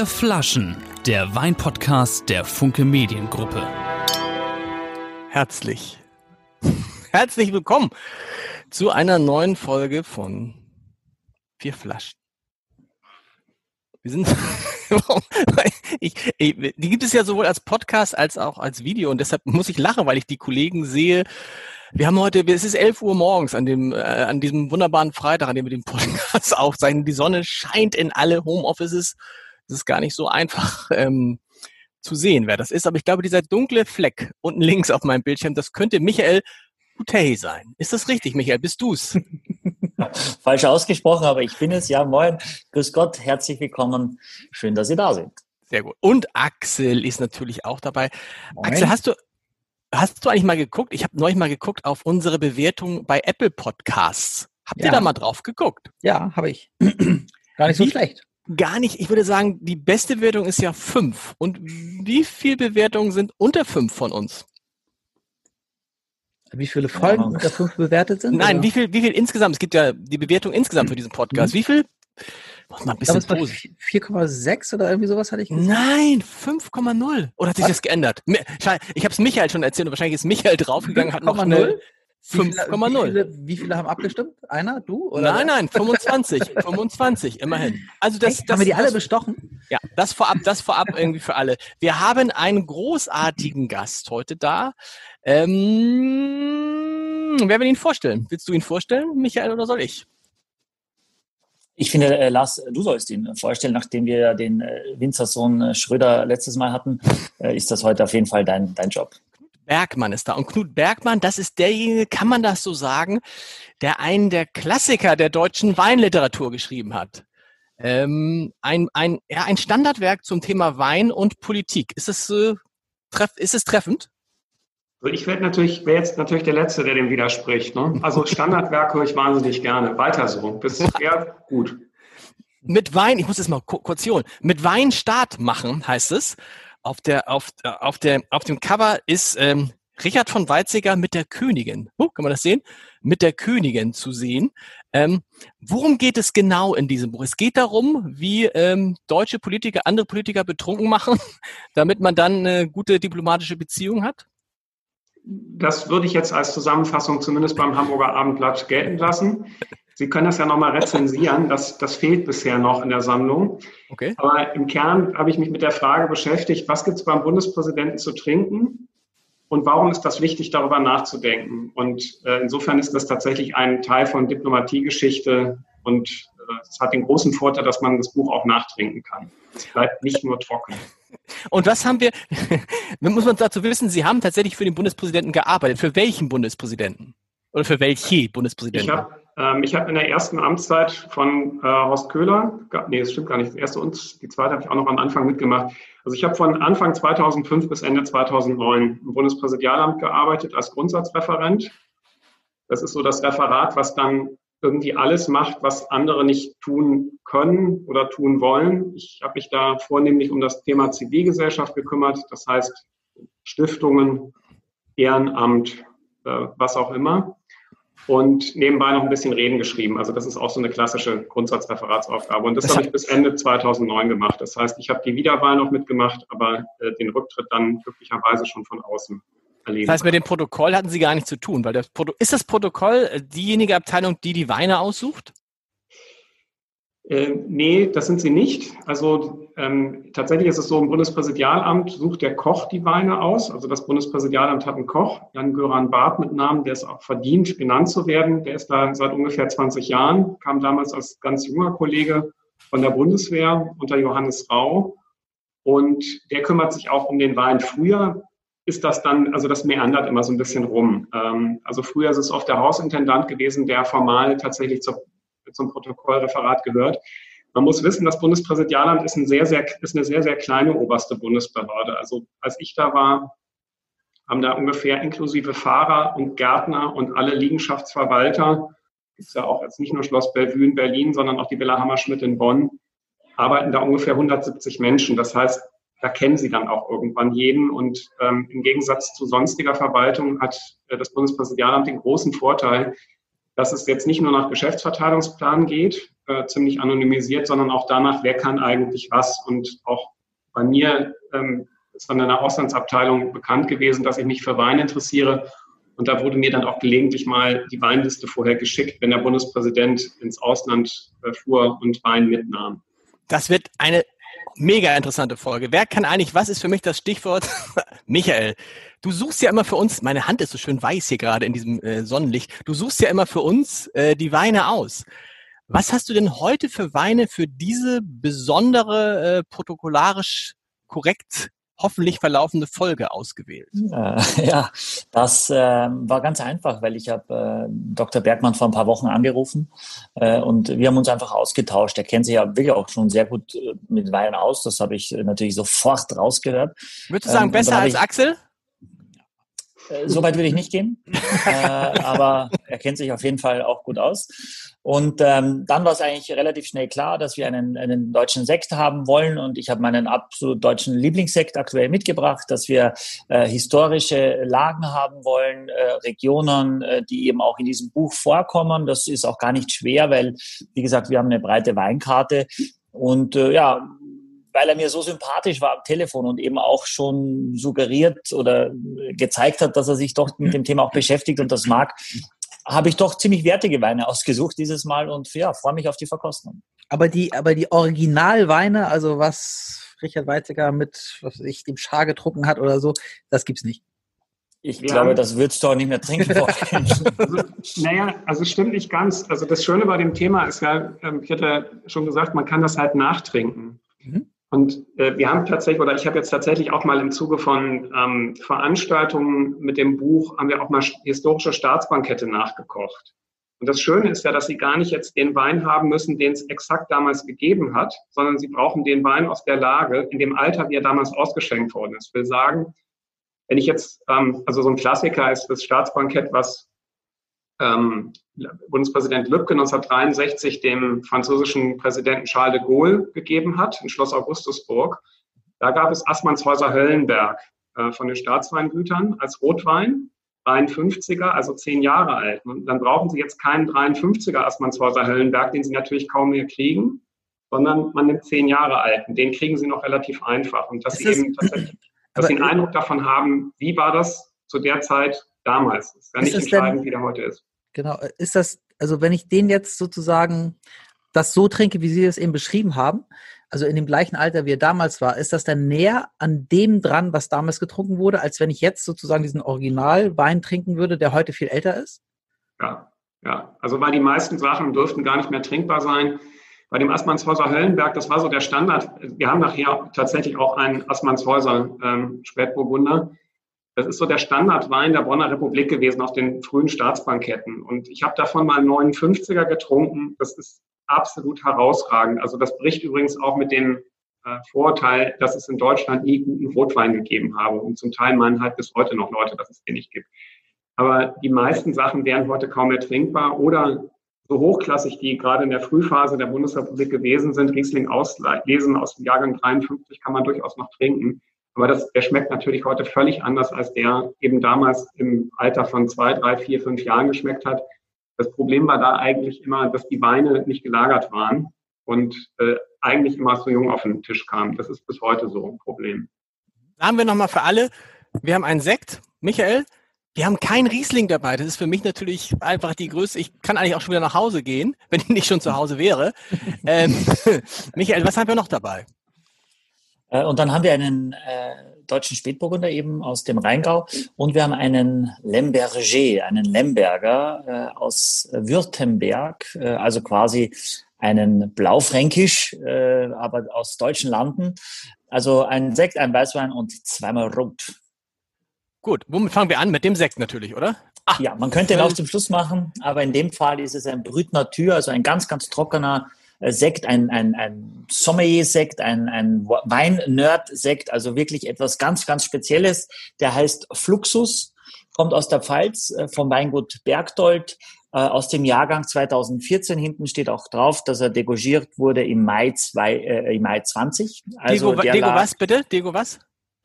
Vier Flaschen, der Weinpodcast der Funke Mediengruppe. Herzlich, herzlich willkommen zu einer neuen Folge von Vier Flaschen. Wir sind, ich, ich, die gibt es ja sowohl als Podcast als auch als Video und deshalb muss ich lachen, weil ich die Kollegen sehe. Wir haben heute, es ist 11 Uhr morgens an dem, äh, an diesem wunderbaren Freitag, an dem wir den Podcast aufzeichnen. Die Sonne scheint in alle Homeoffices. Es ist gar nicht so einfach ähm, zu sehen, wer das ist. Aber ich glaube, dieser dunkle Fleck unten links auf meinem Bildschirm, das könnte Michael Butey sein. Ist das richtig, Michael? Bist du's? Falsch ausgesprochen, aber ich bin es. Ja, moin. Grüß Gott, herzlich willkommen. Schön, dass Sie da sind. Sehr gut. Und Axel ist natürlich auch dabei. Moin. Axel, hast du, hast du eigentlich mal geguckt? Ich habe neulich mal geguckt auf unsere Bewertung bei Apple Podcasts. Habt ja. ihr da mal drauf geguckt? Ja, habe ich. Gar nicht so wie, schlecht. Gar nicht. Ich würde sagen, die beste Bewertung ist ja fünf. Und wie viele Bewertungen sind unter fünf von uns? Wie viele Folgen unter fünf bewertet sind? Nein, wie viel, wie viel insgesamt? Es gibt ja die Bewertung insgesamt für diesen Podcast. Mhm. Wie viel? Muss mal ein bisschen 4,6 oder irgendwie sowas hatte ich gesagt. Nein, 5,0. Oder hat sich Was? das geändert? Ich habe es Michael schon erzählt und wahrscheinlich ist Michael draufgegangen, hat noch eine 5,0. Wie, wie, viele haben abgestimmt? Einer? Du? Oder nein, nein, 25. 25, immerhin. Also das, Echt? das, haben wir die alle das, bestochen? Ja, das vorab, das vorab irgendwie für alle. Wir haben einen großartigen Gast heute da. Ähm, wer will ihn vorstellen? Willst du ihn vorstellen, Michael, oder soll ich? Ich finde, äh, Lars, du sollst ihn vorstellen. Nachdem wir den äh, Winzersohn äh, Schröder letztes Mal hatten, äh, ist das heute auf jeden Fall dein, dein Job. Bergmann ist da. Und Knut Bergmann, das ist derjenige, kann man das so sagen, der einen der Klassiker der deutschen Weinliteratur geschrieben hat. Ähm, ein, ein, ja, ein Standardwerk zum Thema Wein und Politik. Ist es, äh, treff, ist es treffend? Also ich werde natürlich, wäre jetzt natürlich der Letzte, der dem widerspricht. Ne? Also Standardwerk höre ich wahnsinnig gerne. Weiter so. Das ist eher gut. Mit Wein, ich muss das mal kurz holen. Mit Wein Start machen, heißt es. Auf der, auf, äh, auf der, auf dem Cover ist ähm, Richard von Weizsäcker mit der Königin. Oh, kann man das sehen? Mit der Königin zu sehen. Ähm, worum geht es genau in diesem Buch? Es geht darum, wie ähm, deutsche Politiker andere Politiker betrunken machen, damit man dann eine gute diplomatische Beziehung hat. Das würde ich jetzt als Zusammenfassung zumindest beim Hamburger Abendblatt gelten lassen. Sie können das ja nochmal rezensieren. Das, das fehlt bisher noch in der Sammlung. Okay. Aber im Kern habe ich mich mit der Frage beschäftigt, was gibt es beim Bundespräsidenten zu trinken und warum ist das wichtig, darüber nachzudenken? Und äh, insofern ist das tatsächlich ein Teil von Diplomatiegeschichte und äh, es hat den großen Vorteil, dass man das Buch auch nachtrinken kann. Es bleibt nicht nur trocken. Und was haben wir, muss man dazu wissen, Sie haben tatsächlich für den Bundespräsidenten gearbeitet. Für welchen Bundespräsidenten? Oder für welche Bundespräsidenten? Ich habe ähm, ich habe in der ersten Amtszeit von äh, Horst Köhler, nee, das stimmt gar nicht, die erste und die zweite habe ich auch noch am Anfang mitgemacht. Also ich habe von Anfang 2005 bis Ende 2009 im Bundespräsidialamt gearbeitet als Grundsatzreferent. Das ist so das Referat, was dann irgendwie alles macht, was andere nicht tun können oder tun wollen. Ich habe mich da vornehmlich um das Thema Zivilgesellschaft gekümmert, das heißt Stiftungen, Ehrenamt, äh, was auch immer und nebenbei noch ein bisschen Reden geschrieben. Also das ist auch so eine klassische Grundsatzreferatsaufgabe. Und das, das habe ich bis Ende 2009 gemacht. Das heißt, ich habe die Wiederwahl noch mitgemacht, aber äh, den Rücktritt dann glücklicherweise schon von außen erlebt. Das heißt, mit dem Protokoll hatten Sie gar nichts zu tun, weil das Proto ist das Protokoll äh, diejenige Abteilung, die die Weine aussucht? Äh, nee, das sind sie nicht. Also ähm, tatsächlich ist es so, im Bundespräsidialamt sucht der Koch die Weine aus. Also das Bundespräsidialamt hat einen Koch, Jan-Göran Barth mit Namen, der es auch verdient, genannt zu werden. Der ist da seit ungefähr 20 Jahren, kam damals als ganz junger Kollege von der Bundeswehr unter Johannes Rau. Und der kümmert sich auch um den Wein. Früher ist das dann, also das meandert immer so ein bisschen rum. Ähm, also früher ist es oft der Hausintendant gewesen, der formal tatsächlich zur zum Protokollreferat gehört. Man muss wissen, das Bundespräsidialamt ist, ein sehr, sehr, ist eine sehr, sehr kleine oberste Bundesbehörde. Also als ich da war, haben da ungefähr inklusive Fahrer und Gärtner und alle Liegenschaftsverwalter, ist ja auch jetzt nicht nur Schloss Bellevue in Berlin, sondern auch die Villa Hammerschmidt in Bonn, arbeiten da ungefähr 170 Menschen. Das heißt, da kennen sie dann auch irgendwann jeden. Und ähm, im Gegensatz zu sonstiger Verwaltung hat äh, das Bundespräsidialamt den großen Vorteil, dass es jetzt nicht nur nach Geschäftsverteilungsplan geht, äh, ziemlich anonymisiert, sondern auch danach, wer kann eigentlich was. Und auch bei mir ähm, ist von einer Auslandsabteilung bekannt gewesen, dass ich mich für Wein interessiere. Und da wurde mir dann auch gelegentlich mal die Weinliste vorher geschickt, wenn der Bundespräsident ins Ausland äh, fuhr und Wein mitnahm. Das wird eine mega interessante Folge. Wer kann eigentlich, was ist für mich das Stichwort? Michael, du suchst ja immer für uns, meine Hand ist so schön weiß hier gerade in diesem äh, Sonnenlicht, du suchst ja immer für uns äh, die Weine aus. Was hast du denn heute für Weine für diese besondere, äh, protokollarisch korrekt hoffentlich verlaufende Folge ausgewählt? Äh, ja, das äh, war ganz einfach, weil ich habe äh, Dr. Bergmann vor ein paar Wochen angerufen äh, und wir haben uns einfach ausgetauscht. Er kennt sich ja wirklich auch schon sehr gut äh, mit Wein aus. Das habe ich natürlich sofort rausgehört. Würdest du sagen, ähm, besser als ich, Axel? Äh, Soweit würde ich nicht gehen, äh, aber er kennt sich auf jeden Fall auch gut aus. Und ähm, dann war es eigentlich relativ schnell klar, dass wir einen, einen deutschen Sekt haben wollen. Und ich habe meinen absolut deutschen Lieblingssekt aktuell mitgebracht, dass wir äh, historische Lagen haben wollen, äh, Regionen, äh, die eben auch in diesem Buch vorkommen. Das ist auch gar nicht schwer, weil, wie gesagt, wir haben eine breite Weinkarte. Und äh, ja, weil er mir so sympathisch war am Telefon und eben auch schon suggeriert oder gezeigt hat, dass er sich doch mit dem Thema auch beschäftigt und das mag, habe ich doch ziemlich wertige Weine ausgesucht dieses Mal und ja, freue mich auf die Verkostung. Aber die, aber die Originalweine, also was Richard Weizsäcker mit, was ich, dem Schar getrunken hat oder so, das gibt's nicht. Ich ja. glaube, das würdest du auch nicht mehr trinken wollen. also, naja, also stimmt nicht ganz. Also das Schöne bei dem Thema ist ja, ähm, ich hatte schon gesagt, man kann das halt nachtrinken. Mhm. Und äh, wir haben tatsächlich, oder ich habe jetzt tatsächlich auch mal im Zuge von ähm, Veranstaltungen mit dem Buch, haben wir auch mal historische Staatsbankette nachgekocht. Und das Schöne ist ja, dass Sie gar nicht jetzt den Wein haben müssen, den es exakt damals gegeben hat, sondern Sie brauchen den Wein aus der Lage, in dem Alter, wie er damals ausgeschenkt worden ist. Ich will sagen, wenn ich jetzt, ähm, also so ein Klassiker ist das Staatsbankett, was ähm, Bundespräsident Lübcke 1963 dem französischen Präsidenten Charles de Gaulle gegeben hat, in Schloss Augustusburg. Da gab es Assmannshäuser Höllenberg äh, von den Staatsweingütern als Rotwein, 53er, also zehn Jahre alt. Und dann brauchen Sie jetzt keinen 53er Assmannshäuser Höllenberg, den Sie natürlich kaum mehr kriegen, sondern man nimmt zehn Jahre alten. Den kriegen Sie noch relativ einfach. Und dass Sie eben tatsächlich dass Sie einen Eindruck davon haben, wie war das zu der Zeit damals. Das ist ja nicht entscheidend, denn, wie der heute ist. Genau. Äh, ist das, also wenn ich den jetzt sozusagen das so trinke, wie Sie es eben beschrieben haben, also in dem gleichen Alter, wie er damals war, ist das dann näher an dem dran, was damals getrunken wurde, als wenn ich jetzt sozusagen diesen Originalwein trinken würde, der heute viel älter ist? Ja, ja. Also weil die meisten Sachen dürften gar nicht mehr trinkbar sein. Bei dem Assmannshäuser Höllenberg, das war so der Standard. Wir haben nachher tatsächlich auch einen Assmannshäuser ähm, Spätburgunder. Das ist so der Standardwein der Bonner Republik gewesen auf den frühen Staatsbanketten. Und ich habe davon mal 59er getrunken. Das ist absolut herausragend. Also das bricht übrigens auch mit dem äh, Vorurteil, dass es in Deutschland nie guten Rotwein gegeben habe. Und zum Teil meinen halt bis heute noch Leute, dass es den nicht gibt. Aber die meisten Sachen wären heute kaum mehr trinkbar oder so hochklassig, die gerade in der Frühphase der Bundesrepublik gewesen sind. Riesling auslesen aus dem Jahrgang 53 kann man durchaus noch trinken. Aber das, der schmeckt natürlich heute völlig anders, als der eben damals im Alter von zwei, drei, vier, fünf Jahren geschmeckt hat. Das Problem war da eigentlich immer, dass die Weine nicht gelagert waren und äh, eigentlich immer so jung auf den Tisch kamen. Das ist bis heute so ein Problem. Sagen wir nochmal für alle, wir haben einen Sekt. Michael, wir haben kein Riesling dabei. Das ist für mich natürlich einfach die größte. Ich kann eigentlich auch schon wieder nach Hause gehen, wenn ich nicht schon zu Hause wäre. ähm, Michael, was haben wir noch dabei? Äh, und dann haben wir einen äh, deutschen Spätburgunder eben aus dem Rheingau und wir haben einen Lemberger, einen Lemberger äh, aus Württemberg, äh, also quasi einen Blaufränkisch, äh, aber aus deutschen Landen. Also ein Sekt, ein Weißwein und zweimal Rot. Gut, womit fangen wir an? Mit dem Sekt natürlich, oder? Ach, ja, man könnte ihn auch zum Schluss machen, aber in dem Fall ist es ein Brüt Natur, also ein ganz, ganz trockener Sekt, ein, ein, ein Sommelier-Sekt, ein, ein Wein-Nerd-Sekt, also wirklich etwas ganz, ganz Spezielles. Der heißt Fluxus, kommt aus der Pfalz äh, vom Weingut Bergdold äh, aus dem Jahrgang 2014. Hinten steht auch drauf, dass er degorgiert wurde im Mai, zwei, äh, im Mai 20. Also Dego, Dego was bitte? Dego was?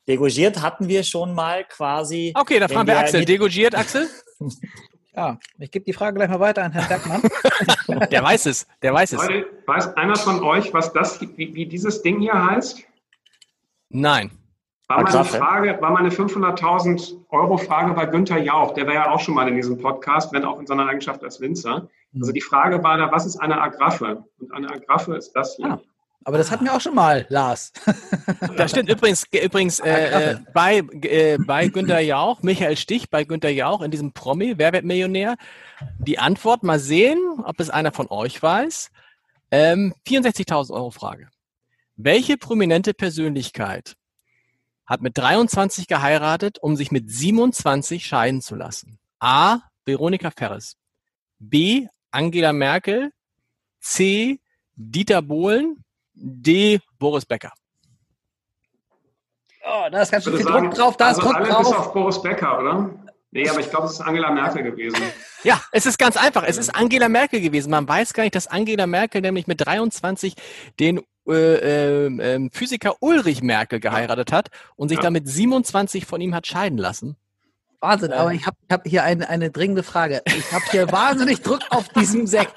Degorgiert hatten wir schon mal quasi. Okay, da fragen wir Axel. Degorgiert, Axel? ja, ich gebe die Frage gleich mal weiter an Herrn Bergmann. der weiß es, der weiß es. weiß einer von euch, was das, wie, wie dieses Ding hier heißt? Nein. War mal, eine Frage, war mal eine 500.000 Euro Frage bei Günther Jauch. Der war ja auch schon mal in diesem Podcast, wenn auch in seiner Eigenschaft als Winzer. Also die Frage war da, was ist eine Agraffe? Und eine Agraffe ist das hier. Ah, aber das hatten wir auch schon mal, Lars. Da stimmt übrigens, übrigens äh, äh, bei, äh, bei Günther Jauch, Michael Stich bei Günther Jauch in diesem Promi, Wer wird Millionär? Die Antwort, mal sehen, ob es einer von euch weiß. Ähm, 64.000 Euro Frage. Welche prominente Persönlichkeit hat mit 23 geheiratet, um sich mit 27 scheiden zu lassen? A. Veronika Ferres. B. Angela Merkel. C. Dieter Bohlen. D. Boris Becker. Oh, da ist ganz schön viel sagen, Druck drauf, da ist also Druck alle drauf. bis auf Boris Becker, oder? Nee, aber ich glaube, es ist Angela Merkel gewesen. Ja, es ist ganz einfach. Es ist Angela Merkel gewesen. Man weiß gar nicht, dass Angela Merkel nämlich mit 23 den äh, äh, äh, Physiker Ulrich Merkel geheiratet hat und sich Ja. damit 27 von ihm hat scheiden lassen. Wahnsinn, aber ich habe ich hab hier eine, eine dringende Frage. Ich habe hier wahnsinnig Druck auf diesem Sekt.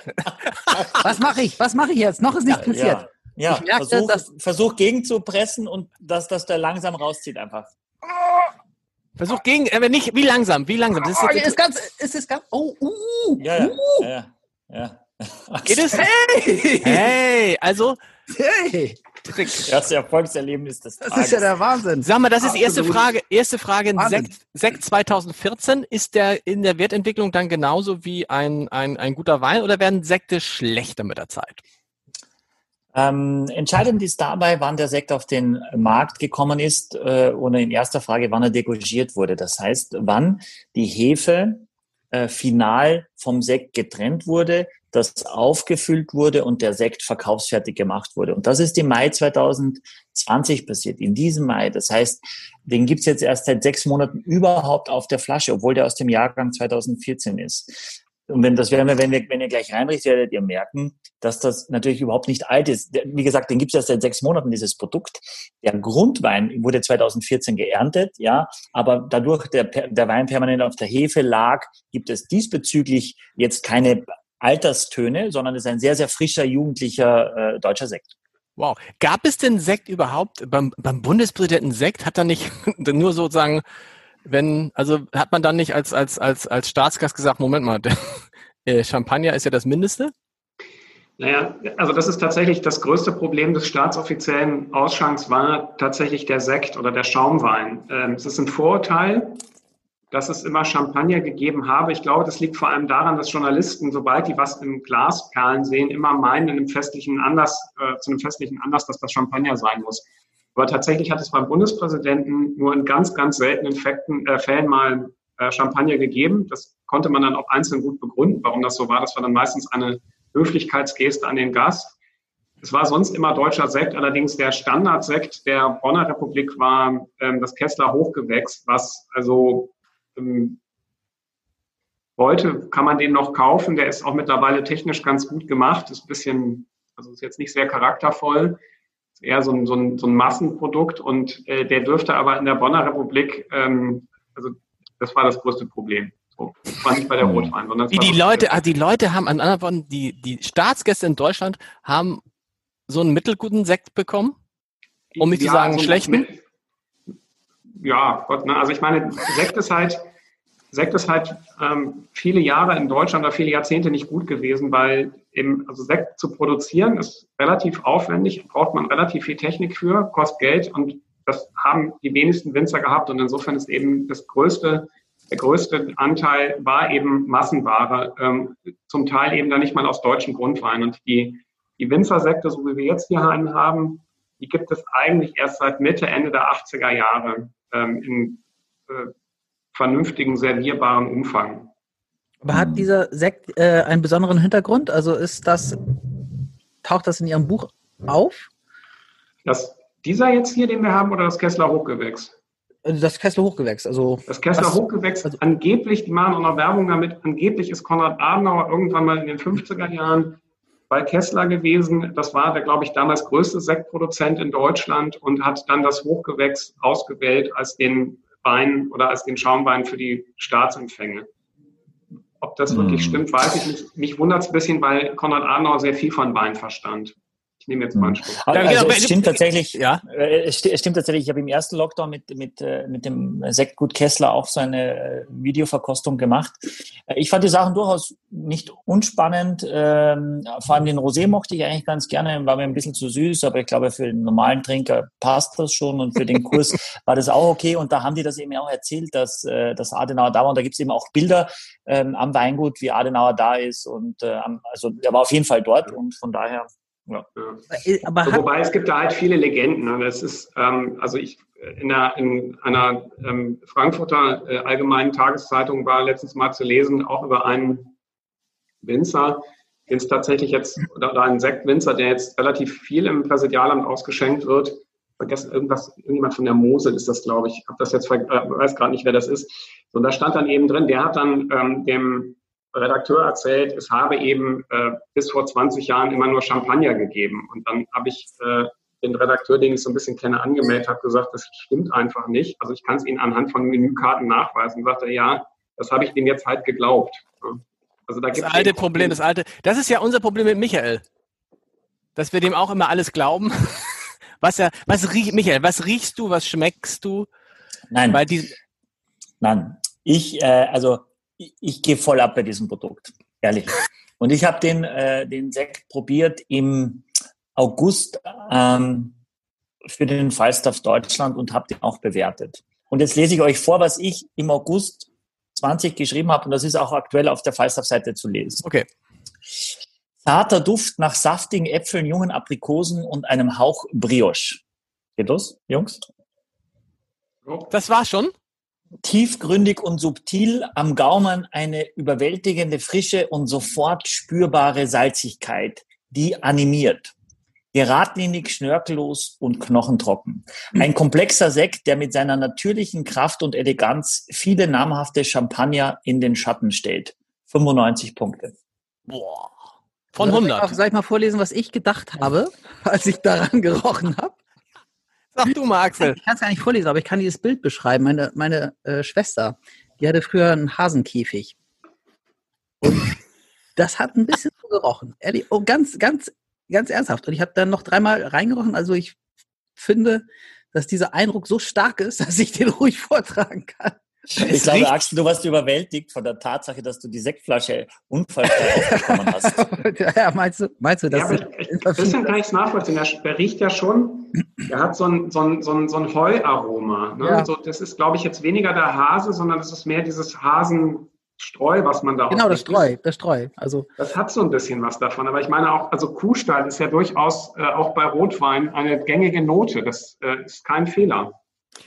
Was mache ich? Was mache ich jetzt? Noch ist nichts passiert. Ja, Ich merkte, versuch, dass- versuch gegenzupressen und dass, dass der langsam rauszieht einfach. Versuch gegen, aber nicht, wie langsam, wie langsam. Das ist Oh, jetzt, hier ist ganz, ist es ganz, oh, uh, Ja, ja, uh, ja, ja. ja. geht es? hey, Hey, also, hey, Trick. Erste Erfolgserlebnis des das Tages. ist ja der Wahnsinn. Sag mal, das ist erste Absolut. Frage. Erste Frage. Ein. Sekt, Sekt 2014 ist der in der Wertentwicklung dann genauso wie ein, ein, ein guter Wein oder werden Sekte schlechter mit der Zeit? Ähm, entscheidend ist dabei, wann der Sekt auf den Markt gekommen ist äh, und in erster Frage, wann er degorgiert wurde. Das heißt, wann die Hefe äh, final vom Sekt getrennt wurde, das aufgefüllt wurde und der Sekt verkaufsfertig gemacht wurde. Und das ist im Mai 2020 passiert, in diesem Mai. Das heißt, den gibt's jetzt erst seit sechs Monaten überhaupt auf der Flasche, obwohl der aus dem Jahrgang 2014 ist. Und wenn das werden wir, wenn wir, wenn ihr gleich reinricht, werdet ihr merken, dass das natürlich überhaupt nicht alt ist. Wie gesagt, den gibt's erst seit sechs Monaten, dieses Produkt. Der Grundwein wurde 2014 geerntet, ja, aber dadurch der, der Wein permanent auf der Hefe lag, gibt es diesbezüglich jetzt keine Alterstöne, sondern es ist ein sehr, sehr frischer, jugendlicher äh, deutscher Sekt. Wow. Gab es denn Sekt überhaupt beim, beim Bundespräsidenten Sekt? Hat er nicht nur sozusagen, wenn, also hat man dann nicht als, als, als, als Staatsgast gesagt, Moment mal, äh, Champagner ist ja das Mindeste? Naja, also das ist tatsächlich das größte Problem des staatsoffiziellen Ausschanks war tatsächlich der Sekt oder der Schaumwein. Ähm, es ist ein Vorurteil, dass es immer Champagner gegeben habe. Ich glaube, das liegt vor allem daran, dass Journalisten, sobald die was im Glas perlen sehen, immer meinen, in einem festlichen Anlass, äh, zu einem festlichen Anlass, dass das Champagner sein muss. Aber tatsächlich hat es beim Bundespräsidenten nur in ganz, ganz seltenen Fäkten, äh, Fällen mal äh, Champagner gegeben. Das konnte man dann auch einzeln gut begründen, warum das so war. Das war dann meistens eine Höflichkeitsgeste an den Gast. Es war sonst immer deutscher Sekt, allerdings der Standardsekt der Bonner Republik war ähm, das Kessler Hochgewächs, was also ähm, heute kann man den noch kaufen. Der ist auch mittlerweile technisch ganz gut gemacht, ist ein bisschen, also ist jetzt nicht sehr charaktervoll, ist eher so ein, so ein, so ein Massenprodukt und äh, der dürfte aber in der Bonner Republik, ähm, also das war das größte Problem. So, das war nicht bei der Rotwein, sondern die wirklich- Leute, ah, die Leute haben, an anderen Worten, die, die Staatsgäste in Deutschland haben so einen mittelguten Sekt bekommen? Um nicht zu sagen, so schlechten? mit- Ja, Gott, ne? also ich meine, Sekt ist halt, Sekt ist halt ähm, viele Jahre in Deutschland oder viele Jahrzehnte nicht gut gewesen, weil eben, also Sekt zu produzieren ist relativ aufwendig, braucht man relativ viel Technik für, kostet Geld und das haben die wenigsten Winzer gehabt und insofern ist eben das größte, der größte Anteil war eben Massenware, ähm, zum Teil eben dann nicht mal aus deutschen Grundwein und die, die Winzersekte, so wie wir jetzt hier einen haben, die gibt es eigentlich erst seit Mitte, Ende der 80er Jahre ähm, in äh, vernünftigen, servierbaren Umfang. Aber hat dieser Sekt äh, einen besonderen Hintergrund? Also ist das, taucht das in Ihrem Buch auf? Das, dieser jetzt hier, den wir haben, oder das Kessler Hochgewächs? Also Das Kessler Hochgewächs, also Das Kessler Was- Hochgewächs, also- angeblich, die machen auch noch Werbung damit, angeblich ist Konrad Adenauer irgendwann mal in den 50er Jahren bei Kessler gewesen. Das war der, glaube ich, damals größte Sektproduzent in Deutschland und hat dann das Hochgewächs ausgewählt als den Wein oder als den Schaumwein für die Staatsempfänge. ob das wirklich Hm. stimmt, weiß ich nicht. Mich wundert es ein bisschen, weil Konrad Adenauer sehr viel von Wein verstand. Ich nehme jetzt mal einen Schluck. Also, Ja, genau, es stimmt tatsächlich, Ja. Äh, Es sti- es stimmt tatsächlich, ich habe im ersten Lockdown mit, mit, äh, mit dem Sektgut Kessler auch so eine äh, Videoverkostung gemacht. Ich fand die Sachen durchaus nicht unspannend. Ähm, Vor allem den Rosé mochte ich eigentlich ganz gerne, war mir ein bisschen zu süß, aber ich glaube, für den normalen Trinker passt das schon und für den Kurs war das auch okay. Und da haben die das eben auch erzählt, dass, äh, dass Adenauer da war. Und da gibt es eben auch Bilder ähm, am Weingut, wie Adenauer da ist. Und also er war auf jeden Fall dort und von daher. Ja. Aber So, hat, wobei es gibt da halt viele Legenden. Ne? Das ist, ähm, also ich in, der, in einer ähm, Frankfurter äh, allgemeinen Tageszeitung war letztens mal zu lesen, auch über einen Winzer, den es tatsächlich jetzt, oder, oder einen Sektwinzer, der jetzt relativ viel im Präsidialamt ausgeschenkt wird. Vergessen irgendwas, irgendjemand von der Mosel ist das, glaube ich. Ich habe das jetzt, äh, weiß gerade nicht, wer das ist. Und da stand dann eben drin, der hat dann ähm, dem Redakteur erzählt, es habe eben äh, bis vor 20 Jahren immer nur Champagner gegeben. Und dann habe ich äh, den Redakteur, den ich so ein bisschen kenne, angemeldet, habe gesagt, das stimmt einfach nicht. Also ich kann es Ihnen anhand von Menükarten nachweisen. Sagt er, ja, das habe ich dem jetzt halt geglaubt. Also da Das alte Problem, das alte. Das ist ja unser Problem mit Michael. Dass wir dem auch immer alles glauben. Was ja, was riech, Michael, was riechst du, was schmeckst du? Nein. Weil die, Nein, ich, äh, also ich, ich gehe voll ab bei diesem Produkt, ehrlich. Und ich habe den, äh, den Sekt probiert im August ähm, für den Falstaff Deutschland und habe den auch bewertet. Und jetzt lese ich euch vor, was ich im August 20 geschrieben habe und das ist auch aktuell auf der Falstaff-Seite zu lesen. okay. Zarter Duft nach saftigen Äpfeln, jungen Aprikosen und einem Hauch Brioche. Geht los, Jungs? Das war schon. Tiefgründig und subtil, am Gaumen eine überwältigende Frische und sofort spürbare Salzigkeit, die animiert. Geradlinig, schnörkellos und knochentrocken. Ein komplexer Sekt, der mit seiner natürlichen Kraft und Eleganz viele namhafte Champagner in den Schatten stellt. 95 Punkte. Boah. Von Soll ich mal- 100. Soll ich mal vorlesen, was ich gedacht habe, als ich daran gerochen habe? Sag du mal, Axel. Ich kann es gar nicht vorlesen, aber ich kann dieses Bild beschreiben. Meine, meine äh, Schwester, die hatte früher einen Hasenkäfig. Und das hat ein bisschen so gerochen. Ehrlich, oh, ganz, ganz, ganz ernsthaft. Und ich habe dann noch dreimal reingerochen. Also ich finde, dass dieser Eindruck so stark ist, dass ich den ruhig vortragen kann. Ich Es glaube, riecht- Axel, du warst überwältigt von der Tatsache, dass du die Sektflasche unfallfrei aufbekommen hast. ja, meinst du, meinst du, Ja, dass aber ich, bisschen kann ich es nachvollziehen. Der, der riecht ja schon, der hat so ein, so ein, so ein, so ein Heuaroma. Ne? Ja. So, das ist, glaube ich, jetzt weniger der Hase, sondern das ist mehr dieses Hasenstreu, was man da genau das. Streu, das Streu. Also Das hat so ein bisschen was davon. Aber ich meine auch, also Kuhstall ist ja durchaus äh, auch bei Rotwein eine gängige Note. Das äh, ist kein Fehler.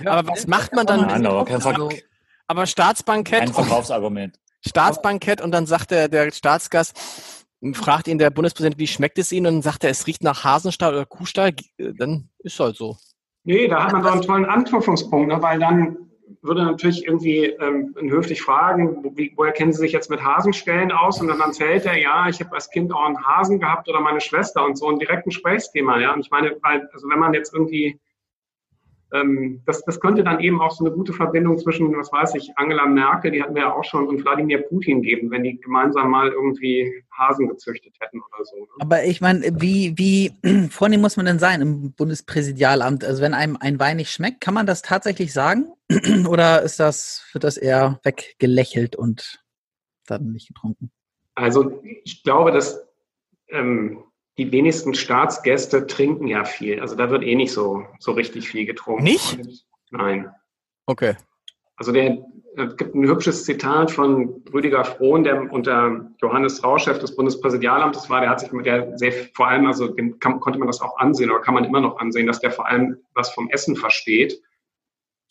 Aber was macht man dann? Nein, aber kein Ver- also, Aber Staatsbankett, Ein Verkaufsargument. Staatsbankett und dann sagt der, der Staatsgast, fragt ihn der Bundespräsident, wie schmeckt es Ihnen? Und dann sagt er, es riecht nach Hasenstall oder Kuhstall. Äh, Dann ist halt so. Nee, da hat man doch einen tollen Anknüpfungspunkt, ne? weil dann würde natürlich irgendwie ähm, höflich fragen, wo, wie, woher kennen Sie sich jetzt mit Hasenstellen aus? Und dann erzählt er, ja, ich habe als Kind auch einen Hasen gehabt oder meine Schwester und so ein direkten Gesprächsthema. Ja, und ich meine, weil, also wenn man jetzt irgendwie ähm, das, das könnte dann eben auch so eine gute Verbindung zwischen, was weiß ich, Angela Merkel, die hatten wir ja auch schon, und Wladimir Putin geben, wenn die gemeinsam mal irgendwie Hasen gezüchtet hätten oder so. Ne? Aber ich meine, wie, wie vornehm muss man denn sein im Bundespräsidialamt? Also wenn einem ein Wein nicht schmeckt, kann man das tatsächlich sagen? Oder ist das, wird das eher weggelächelt und dann nicht getrunken? Also ich glaube, dass ähm, die wenigsten Staatsgäste trinken ja viel. Also da wird eh nicht so, so richtig viel getrunken. Nicht? Nein. Okay. Also der, es gibt ein hübsches Zitat von Rüdiger Frohn, der unter Johannes Rau, Chef des Bundespräsidialamtes war, der hat sich mit der sehr, vor allem, also dem kann, konnte man das auch ansehen oder kann man immer noch ansehen, dass der vor allem was vom Essen versteht.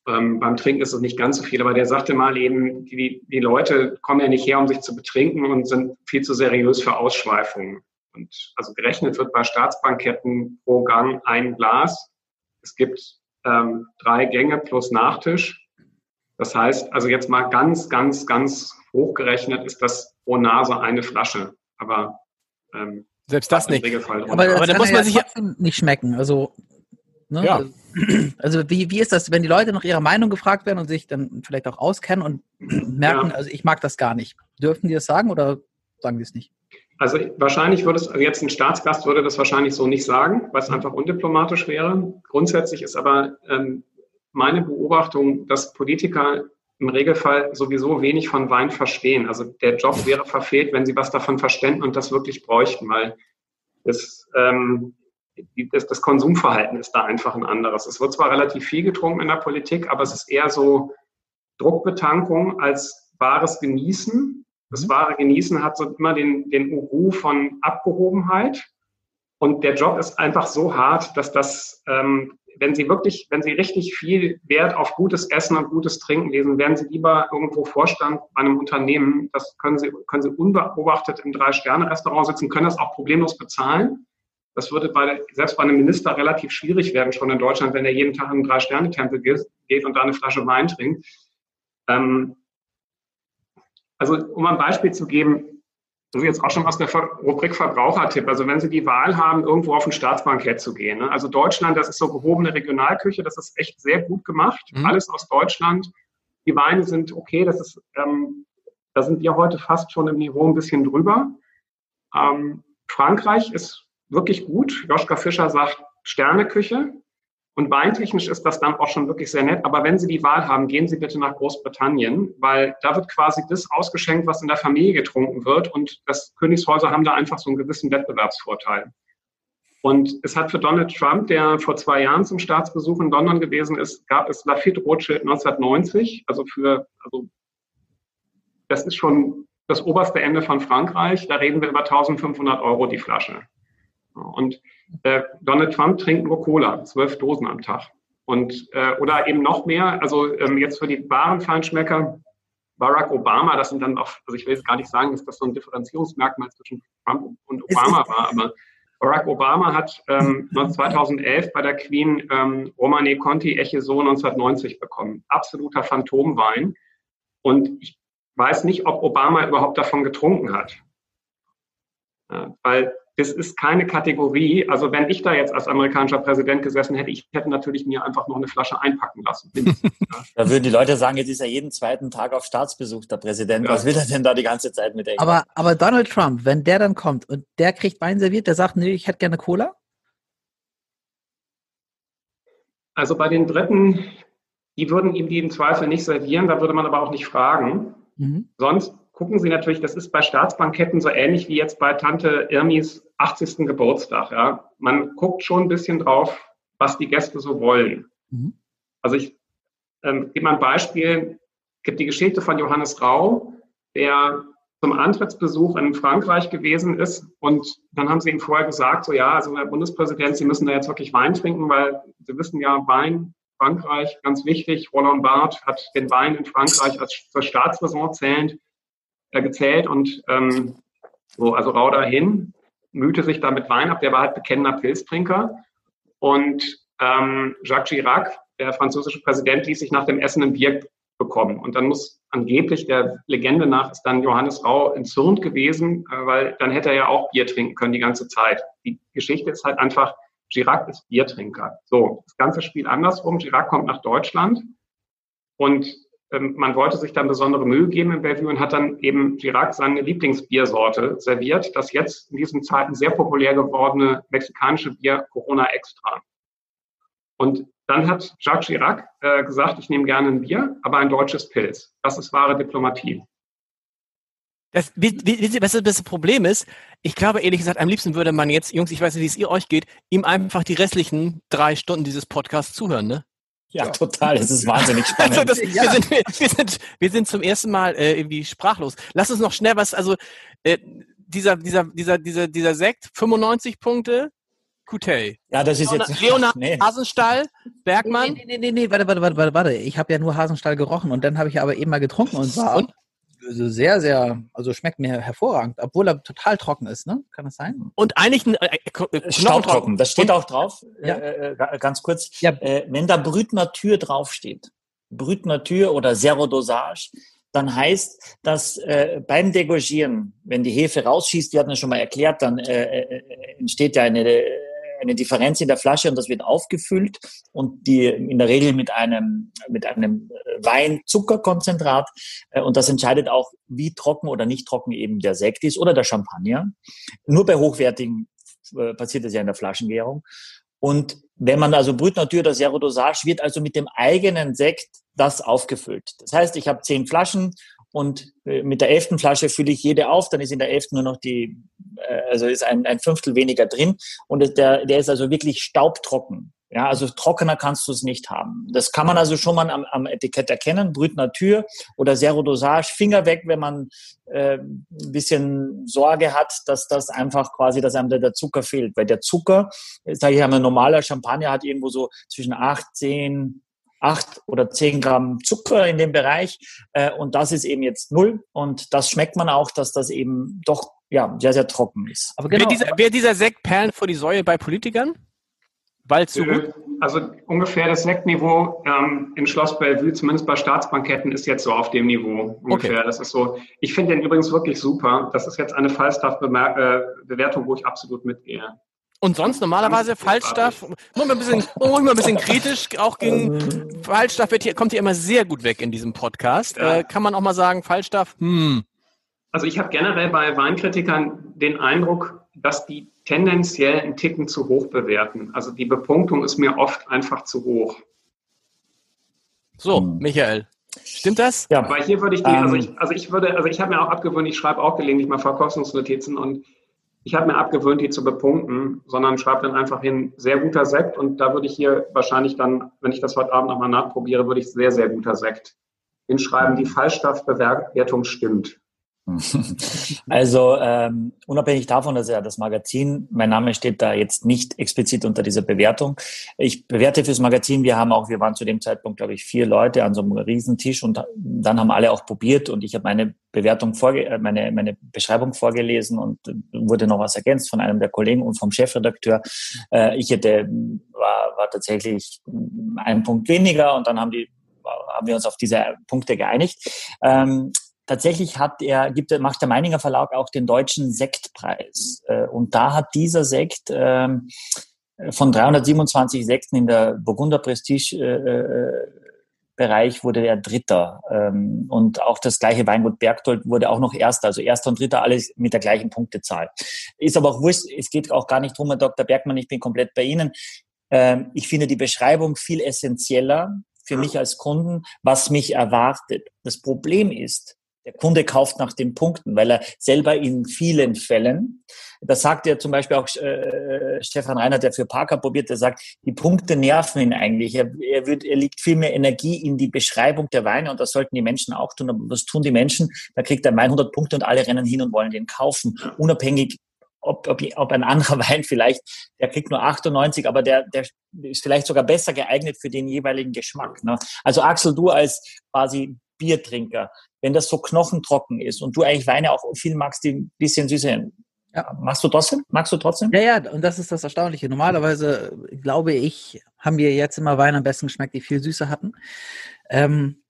Ähm, beim Trinken ist es nicht ganz so viel, aber der sagte mal eben, die, die Leute kommen ja nicht her, um sich zu betrinken und sind viel zu seriös für Ausschweifungen. Und also gerechnet wird bei Staatsbanketten pro Gang ein Glas. Es gibt ähm, drei Gänge plus Nachtisch. Das heißt, also jetzt mal ganz, ganz, ganz hochgerechnet ist das pro Nase eine Flasche. Aber ähm, Selbst das nicht. Aber, das Aber da kann muss man sich ja- nicht schmecken. Also, ne? Ja. also wie, wie ist das, wenn die Leute nach ihrer Meinung gefragt werden und sich dann vielleicht auch auskennen und merken, Ja. also ich mag das gar nicht. Dürfen die das sagen oder sagen die es nicht? Also wahrscheinlich würde es, also jetzt ein Staatsgast würde das wahrscheinlich so nicht sagen, weil es einfach undiplomatisch wäre. Grundsätzlich ist aber ähm, meine Beobachtung, dass Politiker im Regelfall sowieso wenig von Wein verstehen. Also der Job wäre verfehlt, wenn sie was davon verständen und das wirklich bräuchten, weil das, ähm, das, das Konsumverhalten ist da einfach ein anderes. Es wird zwar relativ viel getrunken in der Politik, aber es ist eher so Druckbetankung als wahres Genießen. Das mhm. wahre Genießen hat so immer den, den Uru von Abgehobenheit. Und der Job ist einfach so hart, dass das, ähm, wenn Sie wirklich, wenn Sie richtig viel Wert auf gutes Essen und gutes Trinken lesen, werden Sie lieber irgendwo Vorstand bei einem Unternehmen. Das können Sie, können Sie unbeobachtet im Drei-Sterne-Restaurant sitzen, können das auch problemlos bezahlen. Das würde bei, selbst bei einem Minister relativ schwierig werden, schon in Deutschland, wenn er jeden Tag in einen Drei-Sterne-Tempel geht und da eine Flasche Wein trinkt. Ähm, also, um ein Beispiel zu geben, das ist jetzt auch schon aus der Rubrik Verbrauchertipp. Also, wenn Sie die Wahl haben, irgendwo auf ein Staatsbankett zu gehen. Ne? Also, Deutschland, das ist so gehobene Regionalküche, das ist echt sehr gut gemacht. Mhm. Alles aus Deutschland. Die Weine sind okay, das ist, ähm, da sind wir heute fast schon im Niveau ein bisschen drüber. Ähm, Frankreich ist wirklich gut. Joschka Fischer sagt Sterneküche. Und weintechnisch ist das dann auch schon wirklich sehr nett. Aber wenn Sie die Wahl haben, gehen Sie bitte nach Großbritannien, weil da wird quasi das ausgeschenkt, was in der Familie getrunken wird. Und das Königshäuser haben da einfach so einen gewissen Wettbewerbsvorteil. Und es hat für Donald Trump, der vor zwei Jahren zum Staatsbesuch in London gewesen ist, gab es Lafitte Rothschild 1990. Also für, also das ist schon das oberste Ende von Frankreich. Da reden wir über 1500 Euro die Flasche. Und äh, Donald Trump trinkt nur Cola, zwölf Dosen am Tag. Und, äh, oder eben noch mehr, also ähm, jetzt für die wahren Feinschmecker, Barack Obama, das sind dann auch, also ich will jetzt gar nicht sagen, dass das so ein Differenzierungsmerkmal zwischen Trump und Obama war, aber Barack Obama hat ähm, 2011 bei der Queen ähm, Romane Conti Echeso 1990 bekommen. Absoluter Phantomwein. Und ich weiß nicht, ob Obama überhaupt davon getrunken hat. Ja, weil das ist keine Kategorie. Also wenn ich da jetzt als amerikanischer Präsident gesessen hätte, ich hätte natürlich mir einfach noch eine Flasche einpacken lassen. da würden die Leute sagen, jetzt ist er jeden zweiten Tag auf Staatsbesuch, der Präsident. Ja. Was will er denn da die ganze Zeit mit der? Aber, aber Donald Trump, wenn der dann kommt und der kriegt Wein serviert, der sagt, nee, ich hätte gerne Cola? Also bei den Dritten, die würden ihm die im Zweifel nicht servieren, da würde man aber auch nicht fragen. Mhm. Sonst gucken Sie natürlich, das ist bei Staatsbanketten so ähnlich wie jetzt bei Tante Irmis 80. Geburtstag. Ja. Man guckt schon ein bisschen drauf, was die Gäste so wollen. Mhm. Also ich ähm, gebe mal ein Beispiel. Es gibt die Geschichte von Johannes Rau, der zum Antrittsbesuch in Frankreich gewesen ist. Und dann haben sie ihm vorher gesagt, so ja, also Herr Bundespräsident, Sie müssen da jetzt wirklich Wein trinken, weil Sie wissen ja, Wein, Frankreich, ganz wichtig. Roland Barth hat den Wein in Frankreich als zur Staatsräson zählend äh, gezählt und ähm, so, also Rau dahin, mühte sich damit Wein ab, der war halt bekennender Pilztrinker. Und ähm, Jacques Chirac, der französische Präsident, ließ sich nach dem Essen ein Bier bekommen. Und dann muss angeblich der Legende nach ist dann Johannes Rau entzürnt gewesen, äh, weil dann hätte er ja auch Bier trinken können die ganze Zeit. Die Geschichte ist halt einfach, Chirac ist Biertrinker. So, das ganze Spiel andersrum. Chirac kommt nach Deutschland und man wollte sich dann besondere Mühe geben im Bellevue und hat dann eben Chirac seine Lieblingsbiersorte serviert, das jetzt in diesen Zeiten sehr populär gewordene mexikanische Bier Corona Extra. Und dann hat Jacques Chirac äh, gesagt, ich nehme gerne ein Bier, aber ein deutsches Pilz. Das ist wahre Diplomatie. Das, wie, wie, was das Problem ist, ich glaube ehrlich gesagt, am liebsten würde man jetzt, Jungs, ich weiß nicht, wie es ihr euch geht, ihm einfach die restlichen drei Stunden dieses Podcasts zuhören, ne? Ja, total. Es ist wahnsinnig spannend. Also das, ja. wir, sind, wir, sind, wir sind zum ersten Mal äh, irgendwie sprachlos. Lass uns noch schnell was, also äh, dieser, dieser, dieser, dieser, dieser Sekt, 95 Punkte, Kutey. Ja, das ist Leonard, jetzt. Leonard nee. Hasenstall, Bergmann. Nee, nee, nee, nee, warte, warte, warte, warte. Ich habe ja nur Hasenstall gerochen und dann habe ich aber eben mal getrunken und war. Und? Also sehr, sehr, also schmeckt mir hervorragend, obwohl er total trocken ist, ne? Kann das sein? Und eigentlich ein äh, äh Staubtrocken, das steht auch drauf, ja. äh, äh ganz kurz. Ja. Äh, wenn da Brütnatur draufsteht, Brütnatur oder Zero Dosage, dann heißt dass äh, beim Degorgieren, wenn die Hefe rausschießt, wir hatten ja schon mal erklärt, dann äh, äh, entsteht ja eine eine Differenz in der Flasche und das wird aufgefüllt und die in der Regel mit einem, mit einem Weinzuckerkonzentrat äh, und das entscheidet auch, wie trocken oder nicht trocken eben der Sekt ist oder der Champagner. Nur bei hochwertigen äh, passiert das ja in der Flaschengärung. Und wenn man also Brut Natur oder Zero Dosage wird also mit dem eigenen Sekt das aufgefüllt. Das heißt, ich habe zehn Flaschen und äh, mit der elften Flasche fülle ich jede auf, dann ist in der elften nur noch die, äh, also ist ein, ein Fünftel weniger drin und der, der ist also wirklich staubtrocken. Ja, also trockener kannst du es nicht haben. Das kann man also schon mal am, am Etikett erkennen. Brüt Natur oder Zero Dosage. Finger weg, wenn man äh, ein bisschen Sorge hat, dass das einfach quasi, dass einem der, Zucker fehlt. Weil der Zucker, sage ich einmal, normaler Champagner hat irgendwo so zwischen 8, 10, acht oder zehn Gramm Zucker in dem Bereich. Äh, und das ist eben jetzt null. Und das schmeckt man auch, dass das eben doch ja, sehr, sehr trocken ist. Aber genau, wer, dieser, wer dieser Sekt Perlen vor die Säue bei Politikern? Weil zu äh, Also ungefähr das Sektniveau ähm, im Schloss Bellevue, zumindest bei Staatsbanketten, ist jetzt so auf dem Niveau ungefähr. Okay. Das ist so. Ich finde den übrigens wirklich super. Das ist jetzt eine Falstaff-Bewertung, wo ich absolut mitgehe. Und sonst normalerweise Falstaff, man ein bisschen, man ein bisschen kritisch, auch gegen Falstaff wird hier, kommt hier immer sehr gut weg in diesem Podcast. Ja. Äh, kann man auch mal sagen, Falstaff, hm. Also ich habe generell bei Weinkritikern den Eindruck, dass die tendenziell einen Ticken zu hoch bewerten. Also die Bepunktung ist mir oft einfach zu hoch. So, hm. Michael. Stimmt das? Ja. Weil hier würde ich die, also ich, also ich würde, also ich habe mir auch abgewöhnt, ich schreibe auch gelegentlich mal Verkostungsnotizen und ich habe mir abgewöhnt, die zu bepunkten, sondern schreibe dann einfach hin, sehr guter Sekt. Und da würde ich hier wahrscheinlich dann, wenn ich das heute Abend nochmal nachprobiere, würde ich sehr, sehr guter Sekt hinschreiben. Die Fallstoffbewertung stimmt. Also ähm, unabhängig davon, dass ja das Magazin, mein Name steht da jetzt nicht explizit unter dieser Bewertung. Ich bewerte fürs Magazin, wir haben auch, wir waren zu dem Zeitpunkt, glaube ich, vier Leute an so einem Riesentisch und dann haben alle auch probiert und ich habe meine Bewertung vorge äh, meine, meine Beschreibung vorgelesen und wurde noch was ergänzt von einem der Kollegen und vom Chefredakteur. Äh, ich hätte, war, war tatsächlich ein Punkt weniger und dann haben die haben wir uns auf diese Punkte geeinigt. Ähm, tatsächlich hat er, gibt, macht der Meininger Verlag auch den deutschen Sektpreis. Äh, und da hat dieser Sekt ähm, von 327 Sekten in der Burgunder Prestige äh, Bereich wurde er Dritter. Ähm, und auch das gleiche Weingut Bergtold wurde auch noch Erster. Also Erster und Dritter alles mit der gleichen Punktezahl. Ist aber auch wurscht. Es geht auch gar nicht drum, Herr Dr. Bergmann, ich bin komplett bei Ihnen. Ähm, ich finde die Beschreibung viel essentieller für mich als Kunden, was mich erwartet. Das Problem ist, der Kunde kauft nach den Punkten, weil er selber in vielen Fällen, das sagt ja zum Beispiel auch äh, Stefan Reiner, der für Parker probiert, der sagt, die Punkte nerven ihn eigentlich. Er, er, wird, er legt viel mehr Energie in die Beschreibung der Weine und das sollten die Menschen auch tun. Aber was tun die Menschen? Da kriegt Wein 100 Punkte und alle rennen hin und wollen den kaufen, unabhängig ob, ob, ob ein anderer Wein vielleicht, der kriegt nur 98, aber der, der ist vielleicht sogar besser geeignet für den jeweiligen Geschmack. Ne? Also Axel, du als quasi Biertrinker, wenn das so knochentrocken ist und du eigentlich Weine auch viel magst, die ein bisschen süßer sind, ja. Machst du trotzdem? Magst du trotzdem? Ja, ja, und das ist das Erstaunliche. Normalerweise, glaube ich, haben wir jetzt immer Weine am besten geschmeckt, die viel Süße hatten. Ähm,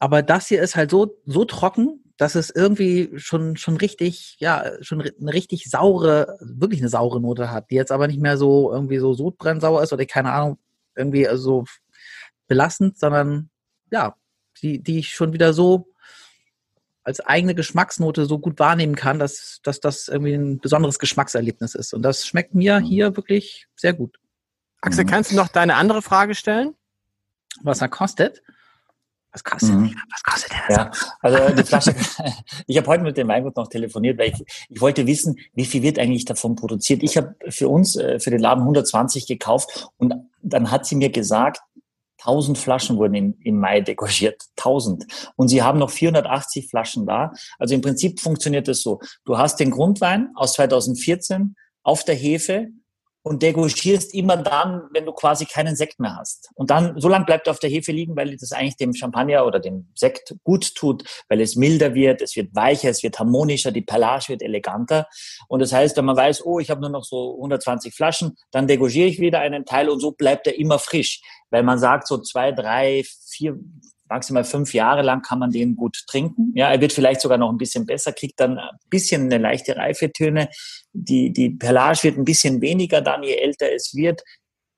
aber das hier ist halt so, so trocken, dass es irgendwie schon, schon richtig, ja, schon eine richtig saure, wirklich eine saure Note hat, die jetzt aber nicht mehr so irgendwie so sodbrennsauer ist oder keine Ahnung, irgendwie so belastend, sondern ja, die, die ich schon wieder so als eigene Geschmacksnote so gut wahrnehmen kann, dass, dass das irgendwie ein besonderes Geschmackserlebnis ist. Und das schmeckt mir mhm. hier wirklich sehr gut. Axel, mhm. kannst du noch deine andere Frage stellen? Was er kostet? Was kostet, mhm. was kostet der? Ja, also die Flasche, ich habe heute mit dem Weingut noch telefoniert, weil ich, ich wollte wissen, wie viel wird eigentlich davon produziert. Ich habe für uns, äh, für den Laden 120 gekauft und dann hat sie mir gesagt, 1000 Flaschen wurden im, im Mai degorgiert. 1000. Und sie haben noch 480 Flaschen da. Also im Prinzip funktioniert es so. Du hast den Grundwein aus 2014 auf der Hefe und degorgierst immer dann, wenn du quasi keinen Sekt mehr hast. Und dann, so lange bleibt er auf der Hefe liegen, weil das eigentlich dem Champagner oder dem Sekt gut tut, weil es milder wird, es wird weicher, es wird harmonischer, die Pelage wird eleganter. Und das heißt, wenn man weiß, oh, ich habe nur noch so 120 Flaschen, dann degorgiere ich wieder einen Teil und so bleibt er immer frisch. Weil man sagt, so zwei, drei, vier maximal fünf Jahre lang kann man den gut trinken. Ja, er wird vielleicht sogar noch ein bisschen besser, kriegt dann ein bisschen eine leichte Reifetöne. Die, die Perlage wird ein bisschen weniger dann, je älter es wird.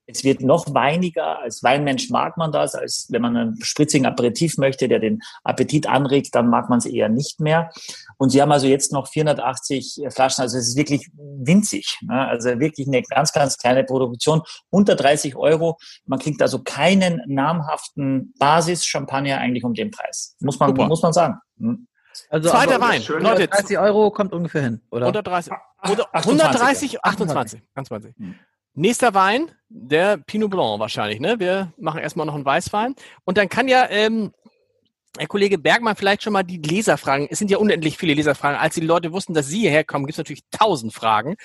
Es wird noch weiniger. Als Weinmensch mag man das. Als wenn man einen spritzigen Aperitif möchte, der den Appetit anregt, dann mag man es eher nicht mehr. Und sie haben also jetzt noch 480 Flaschen. Also es ist wirklich winzig. Ne? Also wirklich eine ganz, ganz kleine Produktion. Unter 30 Euro. Man kriegt also keinen namhaften Basis-Champagner eigentlich um den Preis. Muss man, muss man sagen. Hm. Also Zweiter Wein. Leute, 30 Euro kommt ungefähr hin, oder? 130, oder 130, 28, 28. Nächster Wein, der Pinot Blanc wahrscheinlich. Ne? Wir machen erstmal noch einen Weißwein. Und dann kann ja ähm, Herr Kollege Bergmann vielleicht schon mal die Leserfragen. Es sind ja unendlich viele Leserfragen. Als die Leute wussten, dass Sie hierher kommen, gibt es natürlich tausend Fragen.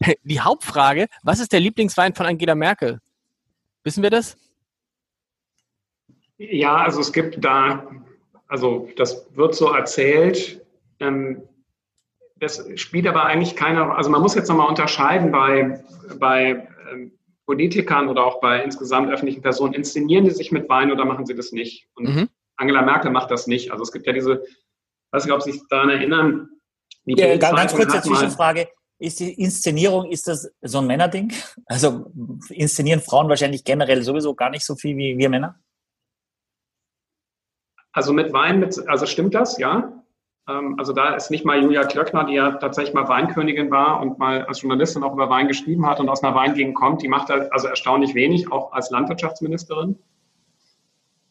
Die Hauptfrage, was ist der Lieblingswein von Angela Merkel? Wissen wir das? Ja, also es gibt da, also das wird so erzählt. Ähm, das spielt aber eigentlich keine, also man muss jetzt nochmal unterscheiden bei, bei Politikern oder auch bei insgesamt öffentlichen Personen, inszenieren die sich mit Wein oder machen sie das nicht? Und mhm. Angela Merkel macht das nicht. Also es gibt ja diese, weiß nicht, ob Sie sich daran erinnern. Ja, ganz kurze Zwischenfrage. Ist die Inszenierung, ist das so ein Männerding? Also inszenieren Frauen wahrscheinlich generell sowieso gar nicht so viel wie wir Männer? Also mit Wein, mit, also stimmt das, ja. Ähm, also da ist nicht mal Julia Klöckner, die ja tatsächlich mal Weinkönigin war und mal als Journalistin auch über Wein geschrieben hat und aus einer Weingegend kommt, die macht also erstaunlich wenig, auch als Landwirtschaftsministerin.